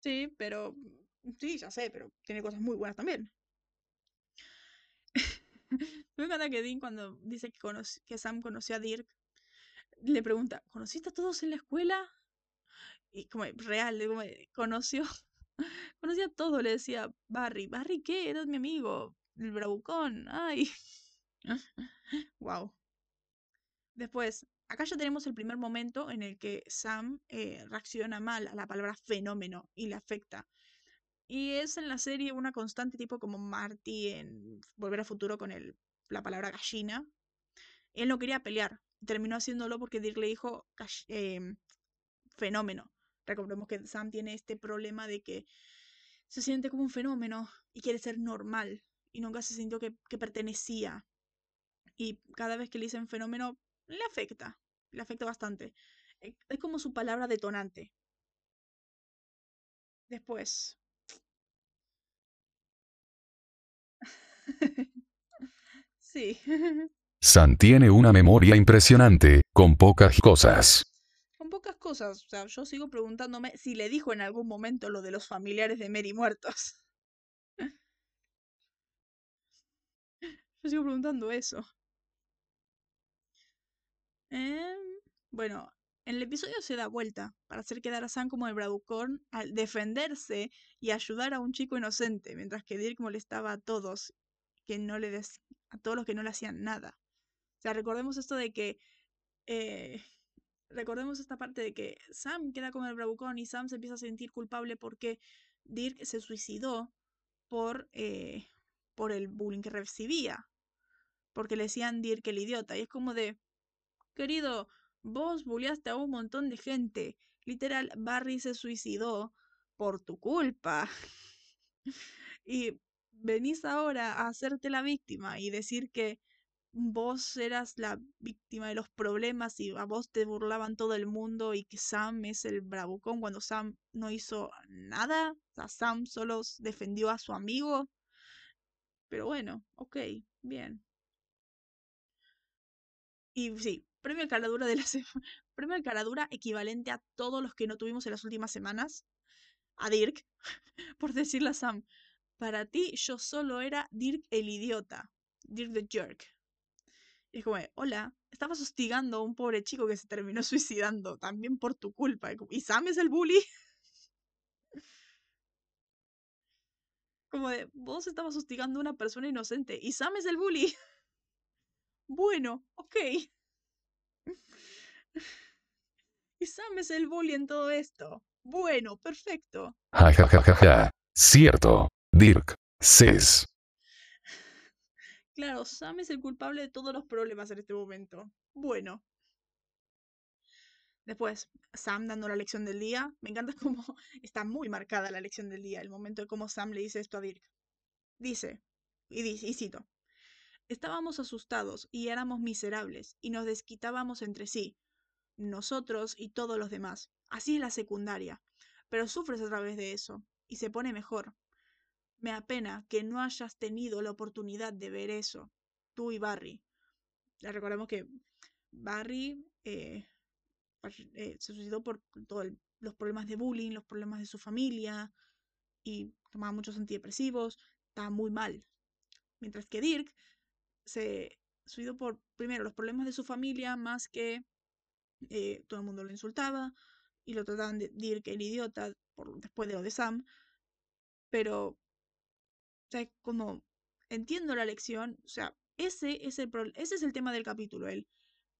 Sí, pero sí, ya sé, pero tiene cosas muy buenas también. Me encanta que Dean cuando dice que, que Sam conoció a Dirk, le pregunta, ¿conociste a todos en la escuela? Y como real, conoció, conocía a todos, le decía Barry. ¿Barry qué? Eres mi amigo, el bravucón. Ay. wow. Después, acá ya tenemos el primer momento en el que Sam eh, reacciona mal a la palabra fenómeno y le afecta. Y es en la serie una constante tipo como Marty en Volver a Futuro con el, la palabra gallina. Él no quería pelear. Terminó haciéndolo porque Dirk le dijo em, fenómeno. Recordemos que Sam tiene este problema de que se siente como un fenómeno y quiere ser normal. Y nunca se sintió que, que pertenecía. Y cada vez que le dicen fenómeno, le afecta. Le afecta bastante. Eh, es como su palabra detonante. Después, sí. San tiene una memoria impresionante, con pocas cosas. Con pocas cosas. O sea, yo sigo preguntándome si le dijo en algún momento lo de los familiares de Mary muertos. Yo sigo preguntando eso. Eh, bueno, en el episodio se da vuelta para hacer quedar a Sam como el bravucón al defenderse y ayudar a un chico inocente, mientras que Dirk molestaba a todos que no le a todos los que no le hacían nada. O sea, recordemos esto de que eh, recordemos esta parte de que Sam queda con el bravucón y Sam se empieza a sentir culpable porque Dirk se suicidó por, eh, por el bullying que recibía. Porque le decían Dirk el idiota. Y es como de, querido, vos bulleaste a un montón de gente. Literal, Barry se suicidó por tu culpa. y venís ahora a hacerte la víctima y decir que vos eras la víctima de los problemas y a vos te burlaban todo el mundo y que Sam es el bravucón cuando Sam no hizo nada. O sea, Sam solo defendió a su amigo. Pero bueno, ok, bien. Y sí, premio de caradura de la Premio de caradura equivalente a todos los que no tuvimos en las últimas semanas. A Dirk, por decirle a Sam. Para ti, yo solo era Dirk el idiota. Dirk the jerk. Y es como, hola, estabas hostigando a un pobre chico que se terminó suicidando, también por tu culpa. ¿Y Sam es el bully? Como de, vos estabas hostigando a una persona inocente y Sam es el bully. Bueno, ok. Y Sam es el bully en todo esto. Bueno, perfecto. Ja, ja, ja, ja, ja. Cierto. Dirk. Ses. Claro, Sam es el culpable de todos los problemas en este momento. Bueno. Después, Sam dando la lección del día. Me encanta cómo está muy marcada la lección del día, el momento de cómo Sam le dice esto a Dirk. Dice, y, dice, y cito, Estábamos asustados y éramos miserables y nos desquitábamos entre sí, nosotros y todos los demás. Así es la secundaria. Pero sufres a través de eso y se pone mejor. Me apena que no hayas tenido la oportunidad de ver eso, tú y Barry. Ya recordemos que Barry eh, eh, se suicidó por todos los problemas de bullying, los problemas de su familia y tomaba muchos antidepresivos, estaba muy mal. Mientras que Dirk se suicidó por, primero, los problemas de su familia, más que eh, todo el mundo lo insultaba y lo trataban de Dirk el idiota por, después de lo de Sam, pero sea, como entiendo la lección, o sea, ese es el, ese es el tema del capítulo, él.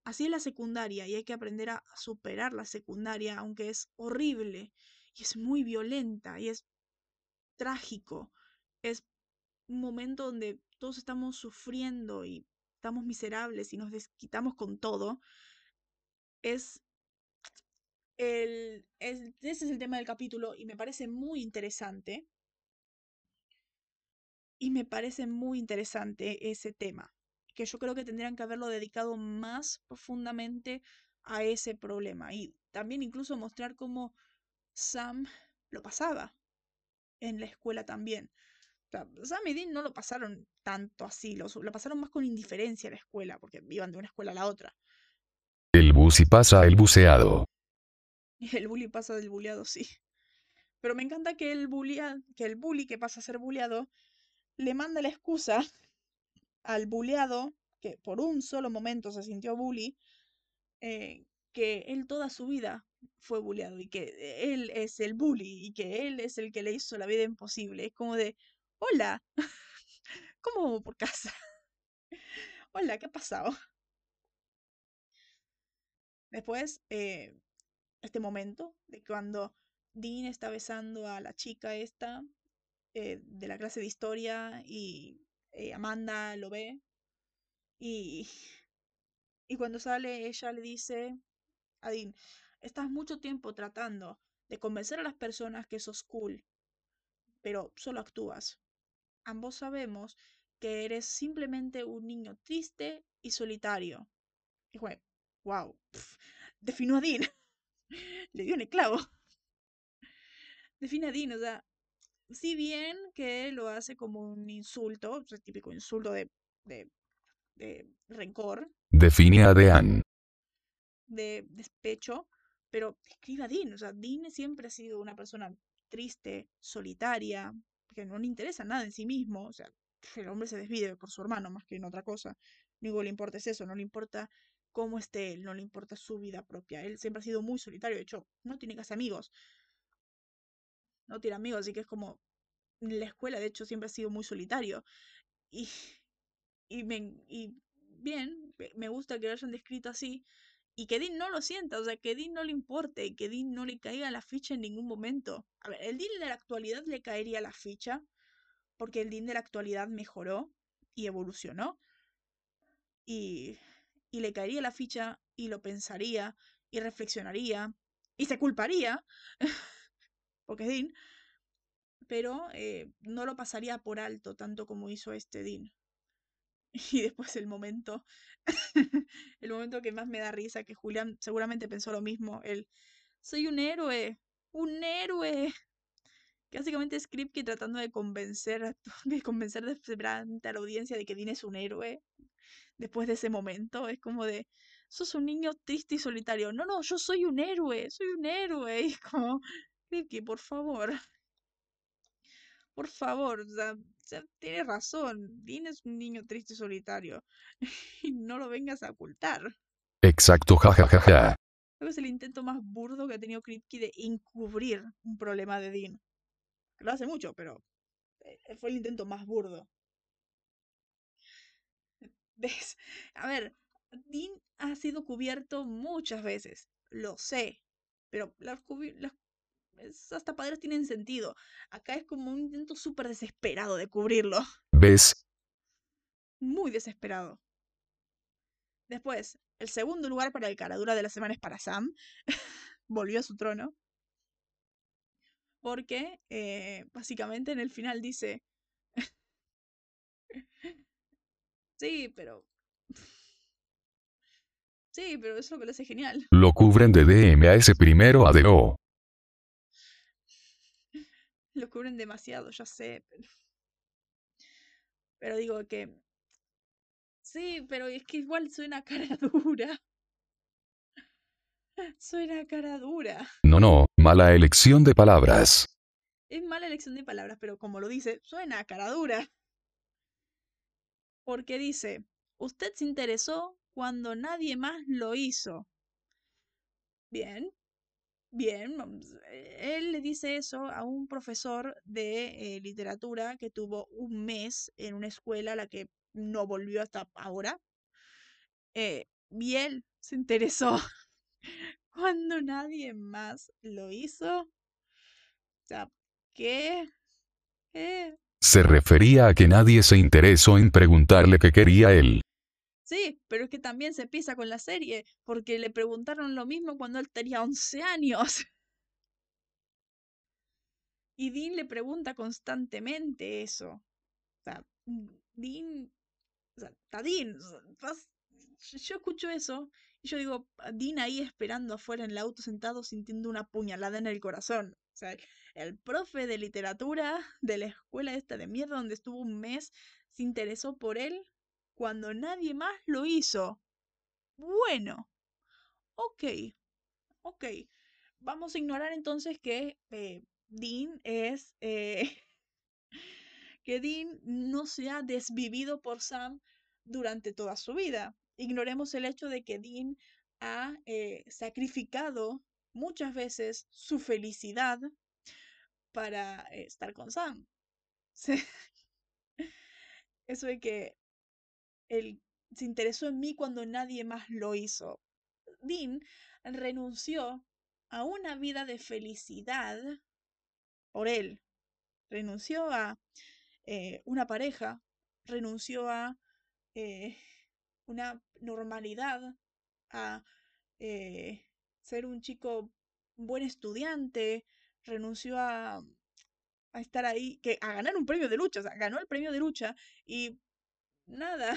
Así es la secundaria y hay que aprender a superar la secundaria, aunque es horrible y es muy violenta y es trágico. Es un momento donde todos estamos sufriendo y estamos miserables y nos desquitamos con todo. Es el, ese es el tema del capítulo y me parece muy interesante y me parece muy interesante ese tema, que yo creo que tendrían que haberlo dedicado más profundamente a ese problema y también incluso mostrar cómo Sam lo pasaba en la escuela también. Sam y Dean no lo pasaron tanto así, lo, lo pasaron más con indiferencia a la escuela, porque iban de una escuela a la otra. El bus y pasa el buceado. El bully pasa del buleado, sí. Pero me encanta que el, que el bully que pasa a ser bulleado le manda la excusa al bulleado, que por un solo momento se sintió bully, eh, que él toda su vida fue bulleado y que él es el bully y que él es el que le hizo la vida imposible. Es como de, hola, ¿cómo por casa? hola, ¿qué ha pasado? Después, eh, este momento de cuando Dean está besando a la chica esta eh, de la clase de historia y eh, Amanda lo ve y, y cuando sale ella le dice a estás mucho tiempo tratando de convencer a las personas que sos cool, pero solo actúas. Ambos sabemos que eres simplemente un niño triste y solitario. Y fue, wow, defino a Dean. Le dio un clavo. Define a Dean, o sea, si bien que lo hace como un insulto, o típico insulto de, de, de rencor. Define a Dean. De despecho, pero escribe a Dean. O sea, Dean siempre ha sido una persona triste, solitaria, que no le interesa nada en sí mismo. O sea, el hombre se desvide por su hermano más que en otra cosa. Lo único que le importa es eso, no le importa cómo esté él, no le importa su vida propia. Él siempre ha sido muy solitario, de hecho, no tiene casi amigos no tiene amigos, así que es como la escuela, de hecho, siempre ha sido muy solitario. Y, y, me, y bien, me gusta que lo hayan descrito así. y que Dean no lo sienta, o sea, que Dean no le importe, que Dean no le caiga la ficha en ningún momento. A ver, el Dean de la actualidad le caería la ficha, porque el Dean de la actualidad mejoró y evolucionó, y, y le caería la ficha y lo pensaría y reflexionaría y se culparía, porque es Dean, pero eh, no lo pasaría por alto tanto como hizo este Dean. Y después el momento, el momento que más me da risa, que Julián seguramente pensó lo mismo, el, soy un héroe, un héroe. Básicamente es Kripke tratando de convencer, de convencer a la audiencia de que Dean es un héroe. Después de ese momento, es como de, sos un niño triste y solitario. No, no, yo soy un héroe, soy un héroe. Y como, Kripke, por favor. Por favor, o sea, tienes razón. Dean es un niño triste y solitario. y no lo vengas a ocultar. Exacto, jajajaja. Ja, ja, ja. Creo que es el intento más burdo que ha tenido Kripke de encubrir un problema de Dean. Lo hace mucho, pero eh, fue el intento más burdo. ¿Ves? A ver, Dean ha sido cubierto muchas veces. Lo sé. Pero las, las esas tapaderas tienen sentido. Acá es como un intento súper desesperado de cubrirlo. ¿Ves? Muy desesperado. Después, el segundo lugar para el caradura de la semana es para Sam. Volvió a su trono. Porque, eh, básicamente, en el final dice... sí, pero... Sí, pero eso es lo que lo hace genial. Lo cubren de DM a ese primero. Lo cubren demasiado, ya sé. Pero, digo que... Sí, pero es que igual suena cara dura. Suena cara dura. No, no, mala elección de palabras. Es mala elección de palabras, pero como lo dice, suena cara dura. Porque dice, usted se interesó cuando nadie más lo hizo. Bien, Bien, él le dice eso a un profesor de eh, literatura que tuvo un mes en una escuela a la que no volvió hasta ahora. Eh, y él se interesó cuando nadie más lo hizo. ¿qué? ¿Qué? Se refería a que nadie se interesó en preguntarle qué quería él. Sí, pero es que también se pisa con la serie, porque le preguntaron lo mismo cuando él tenía 11 años. Y Dean le pregunta constantemente eso. O sea, Dean. O sea, está Dean. Yo escucho eso y yo digo, Dean ahí esperando afuera en el auto sentado sintiendo una puñalada en el corazón. O sea, el profe de literatura de la escuela esta de mierda donde estuvo un mes se interesó por él cuando nadie más lo hizo. Bueno, ok, ok. Vamos a ignorar entonces que eh, Dean es... Eh, que Dean no se ha desvivido por Sam durante toda su vida. Ignoremos el hecho de que Dean ha eh, sacrificado muchas veces su felicidad para estar con Sam. Eso de que él se interesó en mí cuando nadie más lo hizo. Dean renunció a una vida de felicidad por él. Renunció a eh, una pareja, renunció a eh, una normalidad, a eh, ser un chico buen estudiante, renunció a, a estar ahí, que, a ganar un premio de lucha, o sea, ganó el premio de lucha y nada,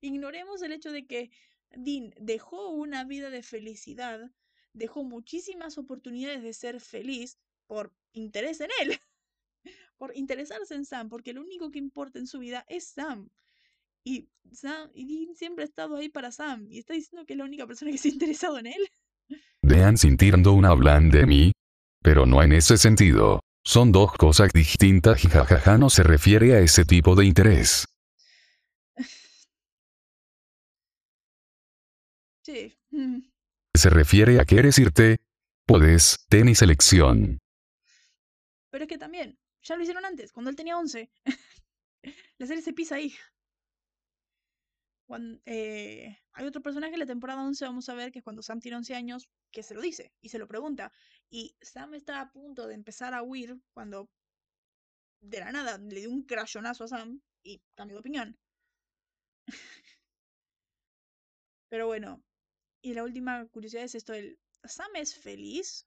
Ignoremos el hecho de que Dean dejó una vida de felicidad, dejó muchísimas oportunidades de ser feliz por interés en él, por interesarse en Sam, porque lo único que importa en su vida es Sam. Y, Sam, y Dean siempre ha estado ahí para Sam, y está diciendo que es la única persona que se ha interesado en él. Dean sintiendo una hablan de mí. Pero no en ese sentido. Son dos cosas distintas y jajaja no se refiere a ese tipo de interés. Sí. Se refiere a quieres irte. Puedes, tenis selección. Pero es que también, ya lo hicieron antes, cuando él tenía 11. La serie se pisa ahí. Cuando, eh, hay otro personaje en la temporada 11, vamos a ver que es cuando Sam tiene 11 años, que se lo dice y se lo pregunta. Y Sam está a punto de empezar a huir cuando de la nada le dio un crayonazo a Sam y cambió de opinión. Pero bueno, y la última curiosidad es esto, el ¿Sam es feliz?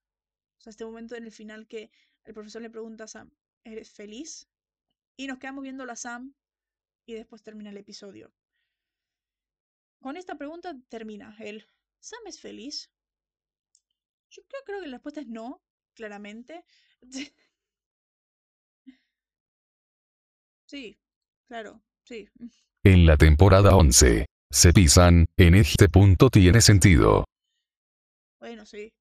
O sea, este momento en el final que el profesor le pregunta a Sam, ¿eres feliz? Y nos quedamos viendo a Sam y después termina el episodio. Con esta pregunta termina el ¿Sam es feliz? Yo creo, creo que la respuesta es no, claramente. Sí, claro, sí. En la temporada 11, se pisan, en este punto tiene sentido. Bueno, sí.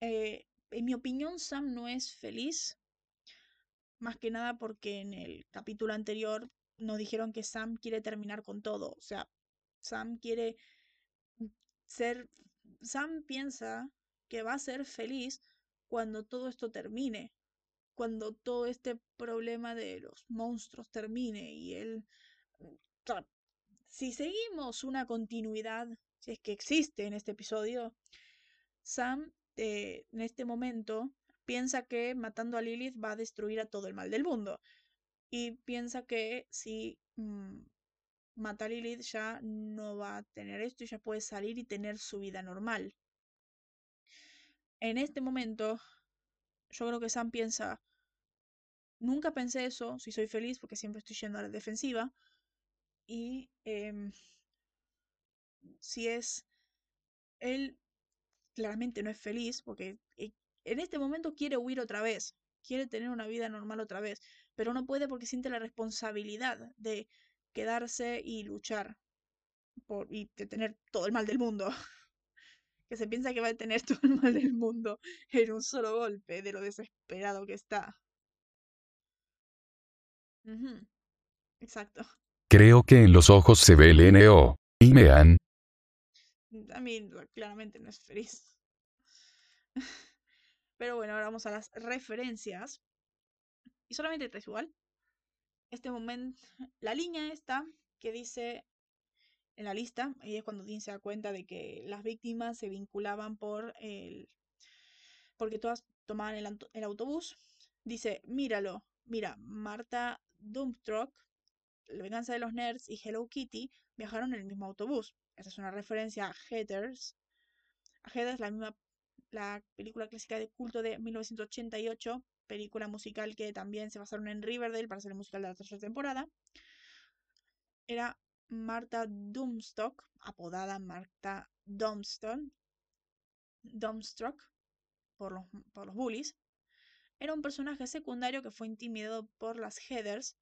Eh, en mi opinión, Sam no es feliz. Más que nada porque en el capítulo anterior nos dijeron que Sam quiere terminar con todo. O sea, Sam quiere ser. Sam piensa que va a ser feliz cuando todo esto termine. Cuando todo este problema de los monstruos termine y él. Si seguimos una continuidad, si es que existe en este episodio, Sam eh, en este momento piensa que matando a Lilith va a destruir a todo el mal del mundo. Y piensa que si mm, mata a Lilith ya no va a tener esto y ya puede salir y tener su vida normal. En este momento, yo creo que Sam piensa, nunca pensé eso, si soy feliz, porque siempre estoy yendo a la defensiva. Y em, si es, él claramente no es feliz, porque eh, en este momento quiere huir otra vez, quiere tener una vida normal otra vez, pero no puede porque siente la responsabilidad de quedarse y luchar por, y de tener todo el mal del mundo. que se piensa que va a tener todo el mal del mundo en un solo golpe de lo desesperado que está. Exacto. Creo que en los ojos se ve el NO. Y me han. A mí claramente no es feliz. Pero bueno, ahora vamos a las referencias. Y solamente tres igual. Este momento, la línea esta que dice en la lista, y es cuando Dean se da cuenta de que las víctimas se vinculaban por el. porque todas tomaban el, autobús. Dice, míralo, mira, Marta Dumptruck, La venganza de los nerds y Hello Kitty viajaron en el mismo autobús. Esta es una referencia a Heathers. A Heathers, la misma la película clásica de culto de 1988, película musical que también se basaron en Riverdale para ser el musical de la tercera temporada. Era Marta Doomstock, apodada Marta Domston, por los, por los bullies. Era un personaje secundario que fue intimidado por las Heathers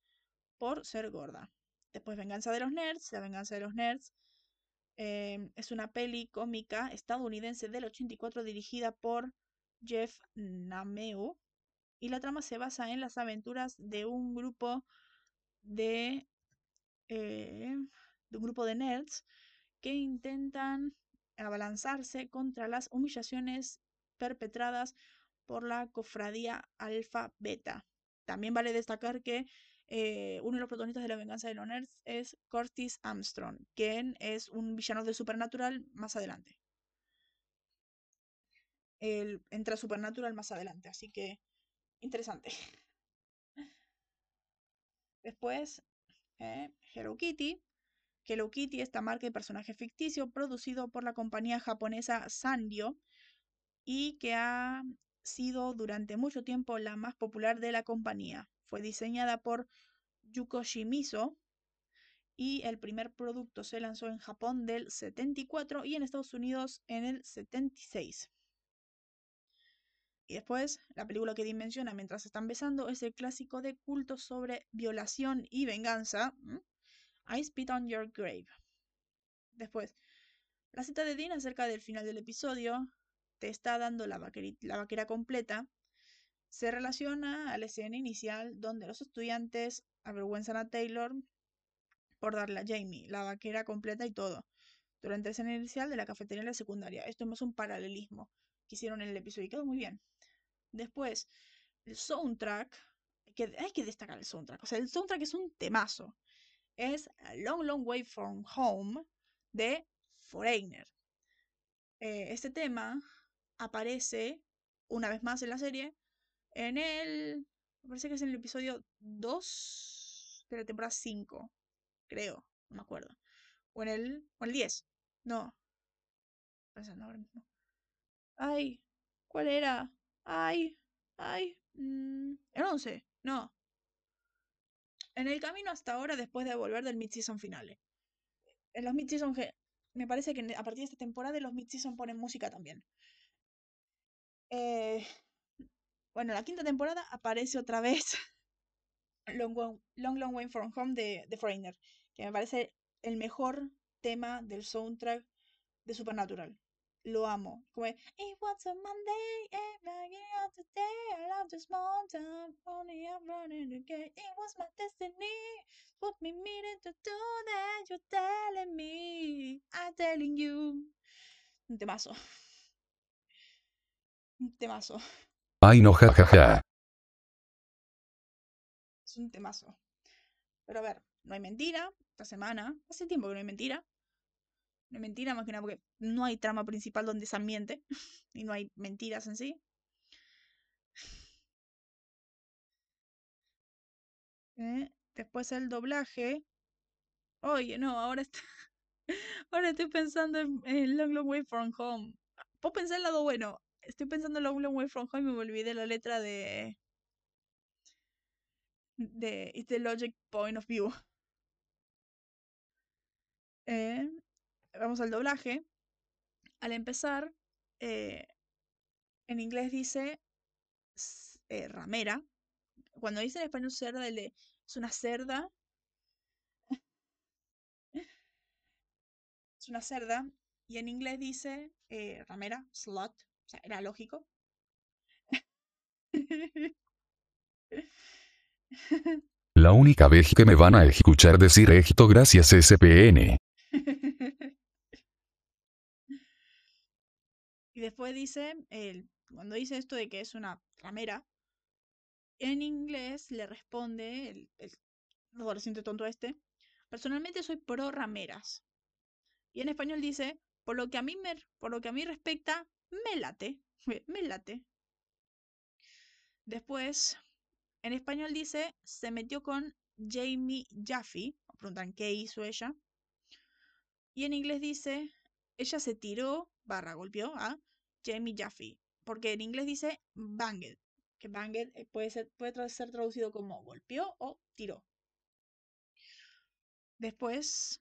por ser gorda. Después Venganza de los Nerds, La Venganza de los Nerds, Em, es una peli cómica estadounidense del 84 dirigida por Jeff Nameu. Y la trama se basa en las aventuras de un grupo de, eh, de un grupo de nerds que intentan abalanzarse contra las humillaciones perpetradas por la cofradía Alfa Beta. También vale destacar que eh, uno de los protagonistas de La venganza de los nerds es Curtis Armstrong, quien es un villano de Supernatural más adelante. Él entra Supernatural más adelante, así que interesante. Después, eh, Hello Kitty. Hello Kitty, esta marca de personaje ficticio producido por la compañía japonesa Sanrio y que ha sido durante mucho tiempo la más popular de la compañía. Fue diseñada por Yuko Shimizu y el primer producto se lanzó en Japón del 74 y en Estados Unidos en el 76. Y después, la película que dimensiona mientras están besando es el clásico de culto sobre violación y venganza, I Spit on Your Grave. Después, la cita de Dean acerca del final del episodio te está dando la, la vaquera completa se relaciona a la escena inicial donde los estudiantes avergüenzan a Taylor por darle a Jamie la vaquera completa y todo, durante la escena inicial de la cafetería en la secundaria. Esto es más un paralelismo que hicieron en el episodio y quedó muy bien. Después, el soundtrack, que hay que destacar el soundtrack, o sea, el soundtrack es un temazo. es A Long Long Way From Home de Foreigner. Eh, este tema aparece una vez más en la serie en el. Me parece que es en el episodio 2 de la temporada 5. Creo, no me acuerdo. O en el. O el 10. No. Pensando ahora mismo. Ay, ¿cuál era? Ay, ay. Mm, el 11. No. En el camino hasta ahora, después de volver del mid-season finale. En los mid-season. Me parece que a partir de esta temporada los mid-season ponen música también. Eh, bueno, la quinta temporada aparece otra vez Long, Long, Long Way From Home de, The Foreigner, que me parece el mejor tema del soundtrack de Supernatural. Lo amo. Como It was a Monday, out today, I love the small town, only I'm running again. It was my destiny, what me meaning to do that, you're telling me, I'm telling you. Un temazo. Un temazo. Ay, no, jajaja. Es un temazo. Pero a ver, no hay mentira. Esta semana, hace tiempo que no hay mentira. No hay mentira más que nada porque no hay trama principal donde se ambiente y no hay mentiras en sí. Eh, después el doblaje. Oye, no, ahora, ahora estoy pensando en, en Long Long Way From Home. Puedo pensar el lado bueno estoy pensando en Long Long Way From Home y me olvidé la letra de. de It's the Logic Point of View. Eh, vamos al doblaje. Al empezar, eh, en inglés dice eh, ramera. Cuando dice en español cerda, es una cerda. es una cerda. Y en inglés dice ramera, slot sea, era lógico. La única vez que me van a escuchar decir esto gracias SPN. y después dice, el, cuando dice esto de que es una ramera, en inglés le responde el, el adolescente tonto este, personalmente soy pro rameras. Y en español dice, por lo que a mí, me, por lo que a mí respecta, me late, me late. Después, en español dice, se metió con Jamie Jaffe. Preguntan qué hizo ella. Y en inglés dice, ella se tiró, barra, golpeó a Jamie Jaffe. Porque en inglés dice banged. Que banged eh, puede ser, puede ser traducido como golpeó o tiró. Después,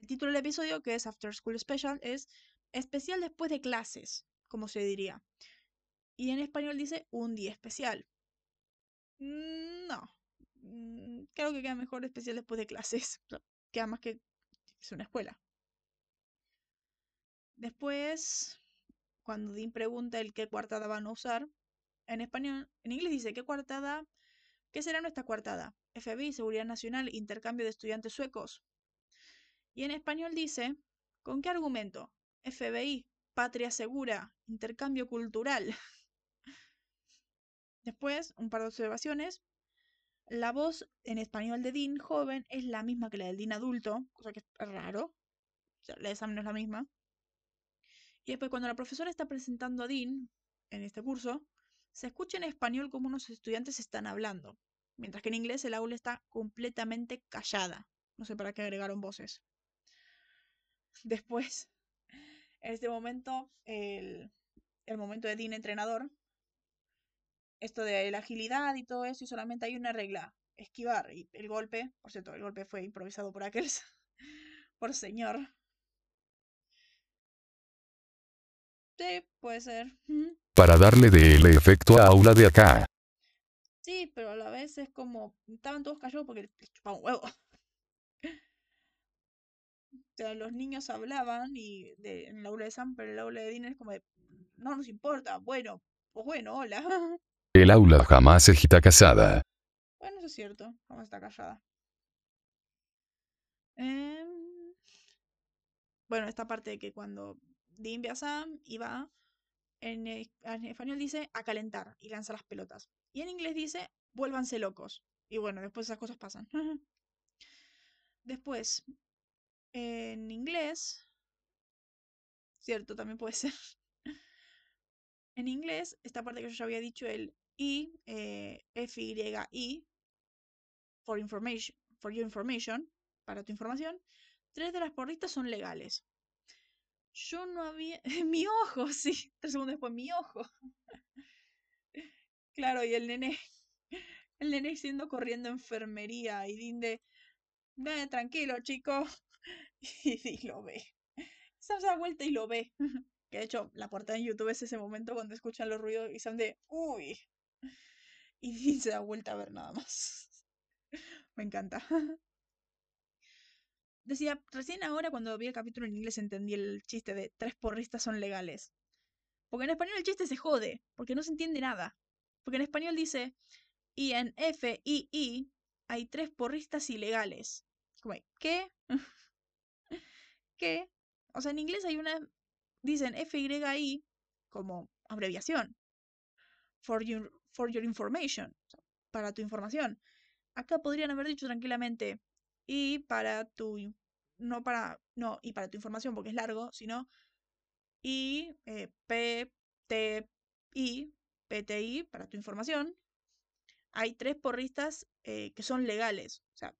el título del episodio, que es After School Special, es Especial después de clases como se diría. Y en español dice un día especial. Mm, no. Mm, creo que queda mejor especial después de clases. Queda más que es una escuela. Después, cuando Dean pregunta el qué coartada van a usar, en español, en inglés dice qué coartada, ¿qué será nuestra coartada? FBI, Seguridad Nacional, intercambio de estudiantes suecos. Y en español dice, ¿con qué argumento? FBI, patria segura, intercambio cultural. Después, un par de observaciones. La voz en español de Dean joven es la misma que la del Dean adulto, cosa que es raro. La de no es la misma. Y después, cuando la profesora está presentando a Dean en este curso, se escucha en español como unos estudiantes están hablando, mientras que en inglés el aula está completamente callada. No sé para qué agregaron voces. Después, en este momento, el, momento de Dean entrenador, esto de la agilidad y todo eso, y solamente hay una regla, esquivar. Y el golpe, por cierto, el golpe fue improvisado por Ackles, por señor. Sí, puede ser. Para darle del efecto a aula de acá. Sí, pero a la vez es como. Estaban todos callados porque les chupaba un huevo. O sea, los niños hablaban y de, en el aula de Sam, pero el aula de Dean es como de, no nos importa, bueno, pues bueno, hola. El aula jamás está casada. Bueno, eso es cierto, jamás está callada. Em, bueno, esta parte de que cuando Dean ve a Sam y va, en, en español dice a calentar y lanza las pelotas. Y en inglés dice vuélvanse locos. Y bueno, después esas cosas pasan. Después, en inglés, cierto, también puede ser. En inglés, esta parte que yo ya había dicho, el I, eh, F-Y-I, for information, for your information, para tu información, tres de las porristas son legales. Yo no había. mi ojo, sí. Tres segundos después, mi ojo. claro, y el nene. El nene siendo corriendo enfermería y Dinde. Eh, tranquilo, chico. Y, lo ve. Se da vuelta y lo ve. Que de hecho, la portada en YouTube es ese momento cuando escuchan los ruidos y son de. ¡Uy! Y se da vuelta a ver nada más. Me encanta. Decía, recién ahora cuando vi el capítulo en inglés entendí el chiste de tres porristas son legales. Porque en español el chiste se jode, porque no se entiende nada. Porque en español dice, y en F, I, I hay tres porristas ilegales. ¿qué? ¿Qué? O sea, en inglés hay una, dicen F, Y, I como abreviación. For your, for your information. Para tu información. Acá podrían haber dicho tranquilamente y para tu no para no y para tu información porque es largo, sino y eh, P T I PTI para tu información. Hay tres porristas eh, que son legales. O sea,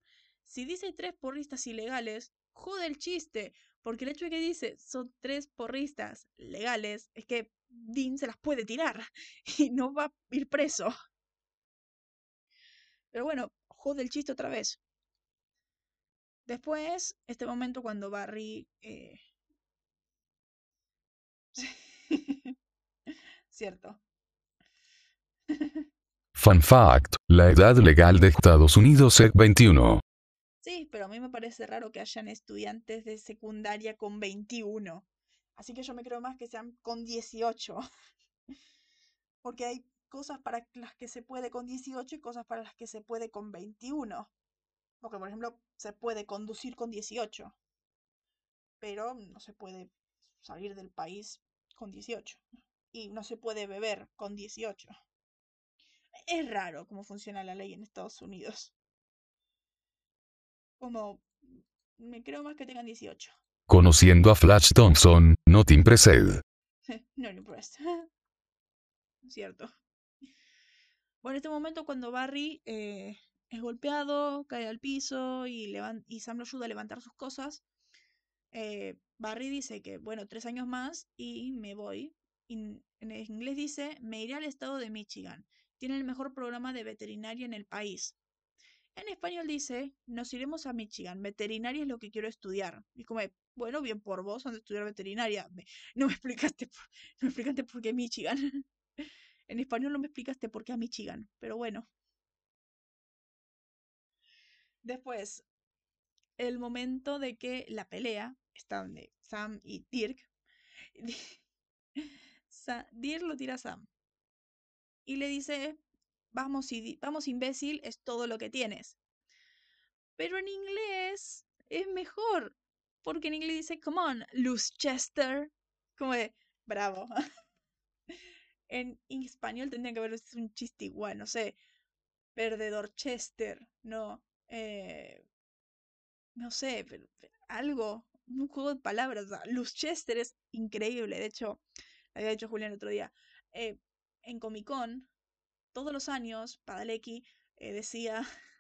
si dice tres porristas ilegales, jode el chiste. Porque el hecho de que dice son tres porristas legales es que Dean se las puede tirar y no va a ir preso. Pero bueno, jode el chiste otra vez. Después, este momento cuando Barry... Eh... Cierto. Fun fact, la edad legal de Estados Unidos es 21. Sí, pero a mí me parece raro que hayan estudiantes de secundaria con 21. Así que yo me creo más que sean con 18. Porque hay cosas para las que se puede con 18 y cosas para las que se puede con 21. Porque, por ejemplo, se puede conducir con 18, pero no se puede salir del país con 18. Y no se puede beber con 18. Es raro cómo funciona la ley en Estados Unidos. Como me creo más que tengan 18. Conociendo a Flash Thompson, not impressed. no impressed. Cierto. Bueno, en este momento cuando Barry eh, es golpeado, cae al piso y, y Sam lo ayuda a levantar sus cosas. Eh, Barry dice que, bueno, tres años más y me voy. en inglés dice, me iré al estado de Michigan. Tiene el mejor programa de veterinaria en el país. En español dice, nos iremos a Michigan. Veterinaria es lo que quiero estudiar. Y como, bueno, bien por vos, donde estudiar veterinaria. no me explicaste por, no me explicaste por qué Michigan. en español no me explicaste por qué a Michigan. Pero bueno, Después, el momento de que la pelea está donde Sam y Dirk. Dirk lo tira a Sam. Y le dice, vamos, vamos imbécil, es todo lo que tienes. Pero en inglés es mejor. Porque en inglés dice, come on, Chester. Como de, bravo. en español tendría que haber un chiste igual, no sé. Perdedor Chester, no. Eh, no sé, pero, algo, un juego de palabras. Chester es increíble. De hecho, había dicho Julián el otro día. Eh, en Comic Con, todos los años, Padalecki eh, decía.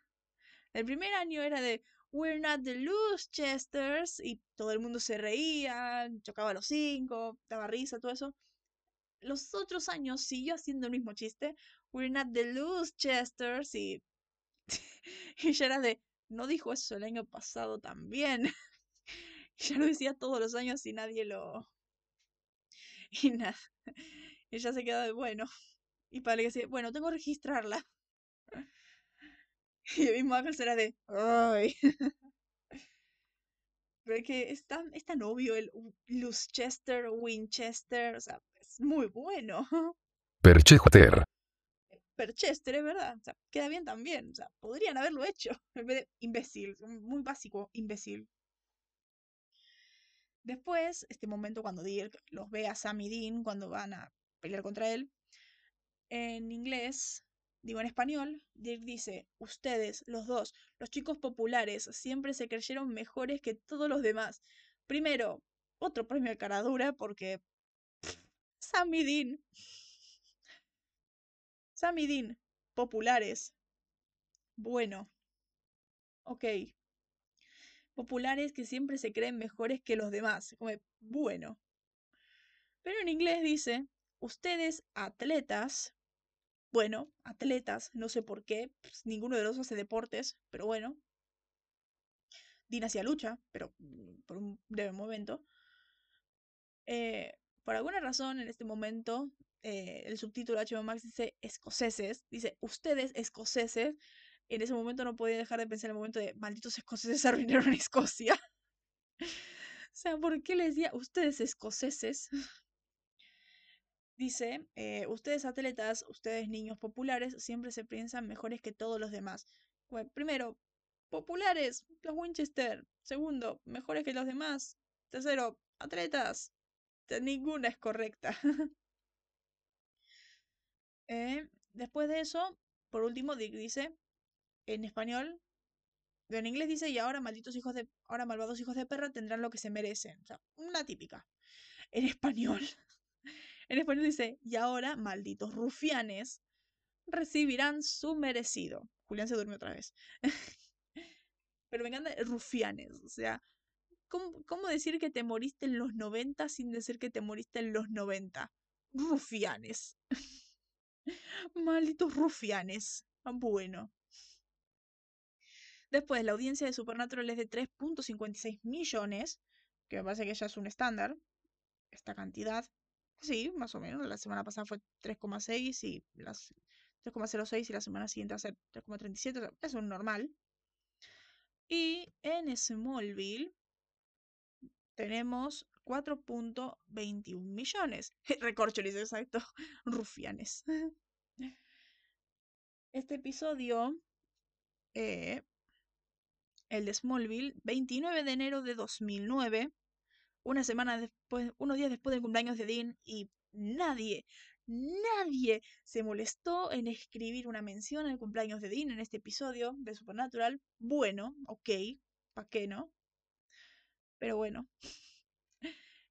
El primer año era de We're not the Loose Chesters. Y todo el mundo se reía, chocaba los cinco, daba risa, todo eso. Los otros años siguió haciendo el mismo chiste. We're not the Loose Chesters. Y y ya era de, no dijo eso el año pasado también. ya lo decía todos los años y nadie lo... Y nada. Y ya se quedó de, bueno. Y para que decía, bueno, tengo que registrarla. Y el mismo Ángel será de, ay. Pero es que es tan, es tan obvio el Lucechester, Winchester, o sea, es muy bueno. Perchejoter. Perchester, es verdad. O sea, queda bien también. O sea, podrían haberlo hecho. En vez de imbécil. Muy básico, imbécil. Después, este momento cuando Dirk los ve a Sam y Dean cuando van a pelear contra él. En inglés digo en español, Dirk dice, ustedes, los dos, los chicos populares, siempre se creyeron mejores que todos los demás. Primero, otro premio de caradura porque... Sammy Dean. Sammy Dean, populares. Bueno. Ok. Populares que siempre se creen mejores que los demás. Como, bueno. Pero en inglés dice, ustedes atletas, bueno, atletas, no sé por qué, pues, ninguno de los hace deportes, pero bueno. Dean hacía lucha, pero mm, por un breve momento. Eh, por alguna razón, en este momento, eh, el subtítulo HBO Max dice escoceses, dice ustedes escoceses. En ese momento no podía dejar de pensar en el momento de malditos escoceses arruinaron Escocia. o sea, ¿por qué les decía ustedes escoceses? Dice, eh, ustedes atletas, ustedes niños populares, siempre se piensan mejores que todos los demás. primero, populares, los Winchester. Segundo, mejores que los demás. Tercero, atletas. Ninguna es correcta. Eh, después de eso, por último, Dick dice, en español, en inglés dice, y ahora malditos hijos de, ahora malvados hijos de perra tendrán lo que se merecen. O sea, una típica. En español. En español dice, y ahora, malditos rufianes, recibirán su merecido. Julián se durmió otra vez. Pero me encanta rufianes, o sea, ¿cómo, decir que te moriste en los 90 sin decir que te moriste en los 90? Rufianes. Malditos rufianes. Bueno. Después, la audiencia de Supernatural es de 3.56 millones, que me parece que ya es un estándar, esta cantidad. Sí, más o menos. La semana pasada fue 3,6 y las 3,06 y la semana siguiente va a ser 3,37. es un normal. Y en Smallville tenemos 4.21 millones. Recorcholis, exacto. Rufianes. Este episodio, eh, el de Smallville, 29 de enero de 2009, una semana después, unos días después del cumpleaños de Dean y nadie, nadie se molestó en escribir una mención al cumpleaños de Dean en este episodio de Supernatural. Bueno, ok, ¿para qué no? Pero bueno.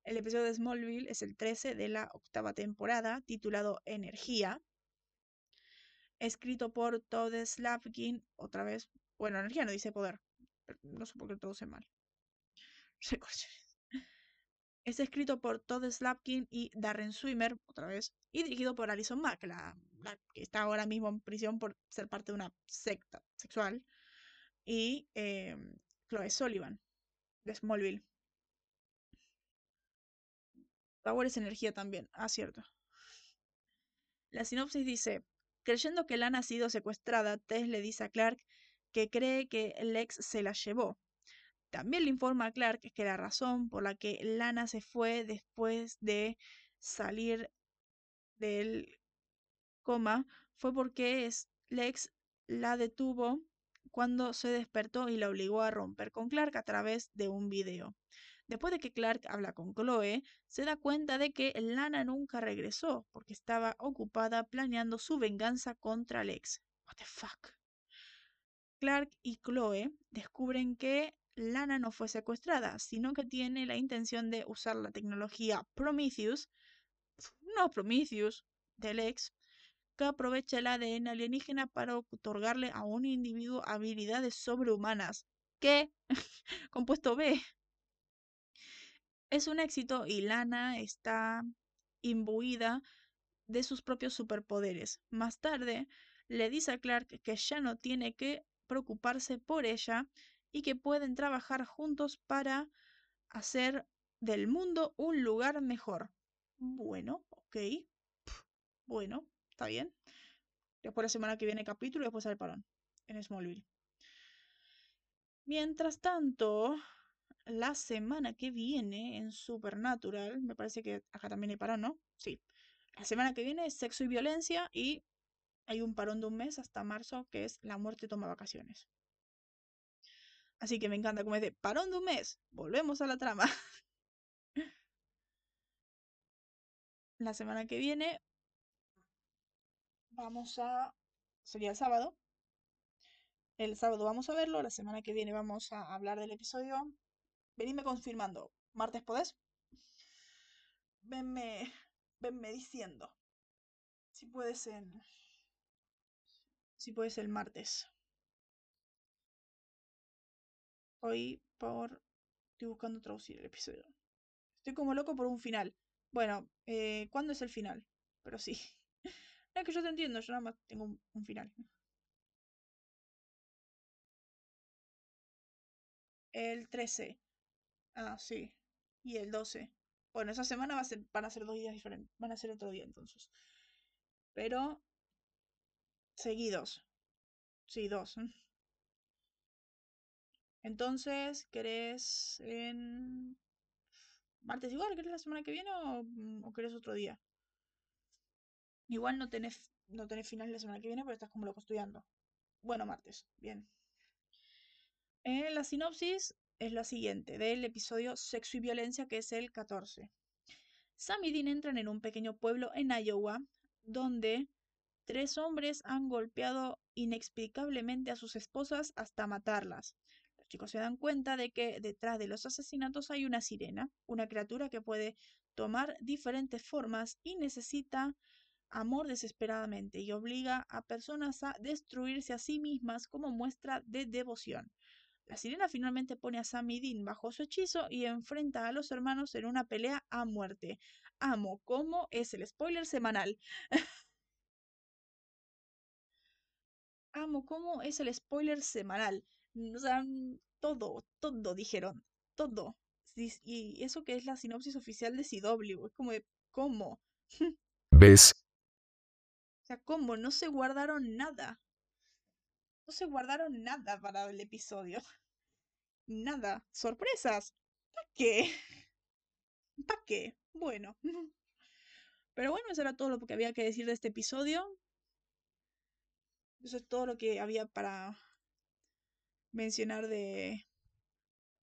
El episodio de Smallville es el 13 de la octava temporada, titulado Energía. Escrito por Todd Slavkin, otra vez. Bueno, energía no dice poder. no sé por qué todo se mal. Es escrito por Todd Slapkin y Darren Swimmer, otra vez, y dirigido por Alison Mack, la, que está ahora mismo en prisión por ser parte de una secta sexual, y eh, Chloe Sullivan, de Smallville. Power es energía también, ah, cierto. La sinopsis dice, creyendo que Lana ha sido secuestrada, Tess le dice a Clark que cree que Lex se la llevó, también le informa a Clark que la razón por la que Lana se fue después de salir del coma fue porque Lex la detuvo cuando se despertó y la obligó a romper con Clark a través de un video. Después de que Clark habla con Chloe, se da cuenta de que Lana nunca regresó porque estaba ocupada planeando su venganza contra Lex. What the fuck? Clark y Chloe descubren que Lana no fue secuestrada, sino que tiene la intención de usar la tecnología Prometheus, no Prometheus, del ex, que aprovecha el ADN alienígena para otorgarle a un individuo habilidades sobrehumanas. ¿Qué? Compuesto B. Es un éxito y Lana está imbuida de sus propios superpoderes. Más tarde, le dice a Clark que ya no tiene que preocuparse por ella y que pueden trabajar juntos para hacer del mundo un lugar mejor. Bueno, ok. Bueno, está bien. Después la semana que viene capítulo y después el parón en Smallville. Mientras tanto, la semana que viene en Supernatural, me parece que acá también hay parón, ¿no? Sí. La semana que viene es sexo y violencia y hay un parón de un mes hasta marzo que es la muerte toma vacaciones. Así que me encanta como es de parón de un mes. Volvemos a la trama. la semana que viene vamos a sería el sábado. El sábado vamos a verlo, la semana que viene vamos a hablar del episodio. Venime confirmando. ¿Martes podés? Venme, venme diciendo. Si puedes en. Si puedes el martes. Hoy por. Estoy buscando traducir el episodio. Estoy como loco por un final. Bueno, eh, ¿cuándo es el final? Pero sí. Es que yo te entiendo, yo nada más tengo un, final. El 13. Ah, sí. Y el 12. Bueno, esa semana van a ser dos días diferentes. Van a ser otro día entonces. Pero seguidos. Sí, dos. Entonces, ¿querés en martes igual? ¿Querés la semana que viene o, mm, o querés otro día? Igual no tenés, no tenés final la semana que viene, pero estás como loco estudiando. Bueno, martes. Bien. Eh, la sinopsis es la siguiente, del episodio Sexo y Violencia, que es el 14. Sam y Dean entran en un pequeño pueblo en Iowa, donde tres hombres han golpeado inexplicablemente a sus esposas hasta matarlas. Chicos se dan cuenta de que detrás de los asesinatos hay una sirena, una criatura que puede tomar diferentes formas y necesita amor desesperadamente y obliga a personas a destruirse a sí mismas como muestra de devoción. La sirena finalmente pone a Sam Dean bajo su hechizo y enfrenta a los hermanos en una pelea a muerte. Amo cómo es el spoiler semanal. Amo cómo es el spoiler semanal. O sea, mm, todo, todo dijeron, todo. Y y eso que es la sinopsis oficial de CW, es como de, ¿cómo? ¿Ves? O sea, ¿cómo? No se guardaron nada. No se guardaron nada para el episodio. Nada. ¿Sorpresas? ¿Para qué? ¿Para qué? Bueno. Pero bueno, eso era todo lo que había que decir de este episodio. Eso es todo lo que había para mencionar de,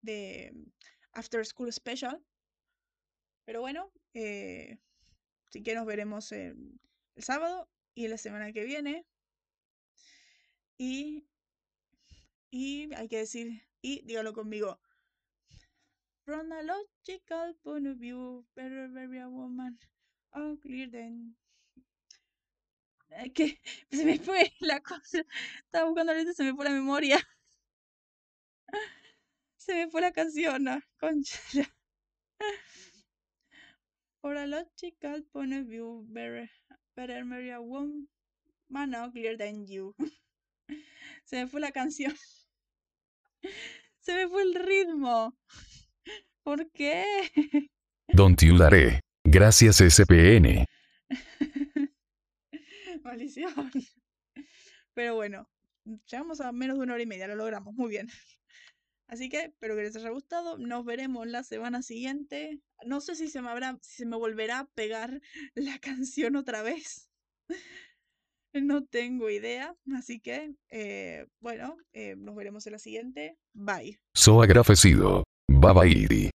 de After School Special. Pero bueno, eh, que nos veremos el, el sábado y la semana que viene. Y, y hay que decir, y dígalo conmigo. From a logical point of view, better bury a woman unclear than. Que se me fue la cosa. Estaba buscando ahorita, se me fue la memoria. Se me fue la canción, no, concha. ya. For a logical point of view, better, better marry a woman uglier than you. Se me fue la canción. Se me fue el ritmo. ¿Por qué? Don't you daré. Gracias SPN. Maldición. Pero bueno, llegamos a menos de una hora y media, lo logramos, muy bien. Así que espero que les haya gustado. Nos veremos la semana siguiente. No sé si se me habrá, si se me volverá a pegar la canción otra vez. No tengo idea. Así que, eh, bueno, eh, nos veremos en la siguiente. Bye. So agradecido. Bye bye.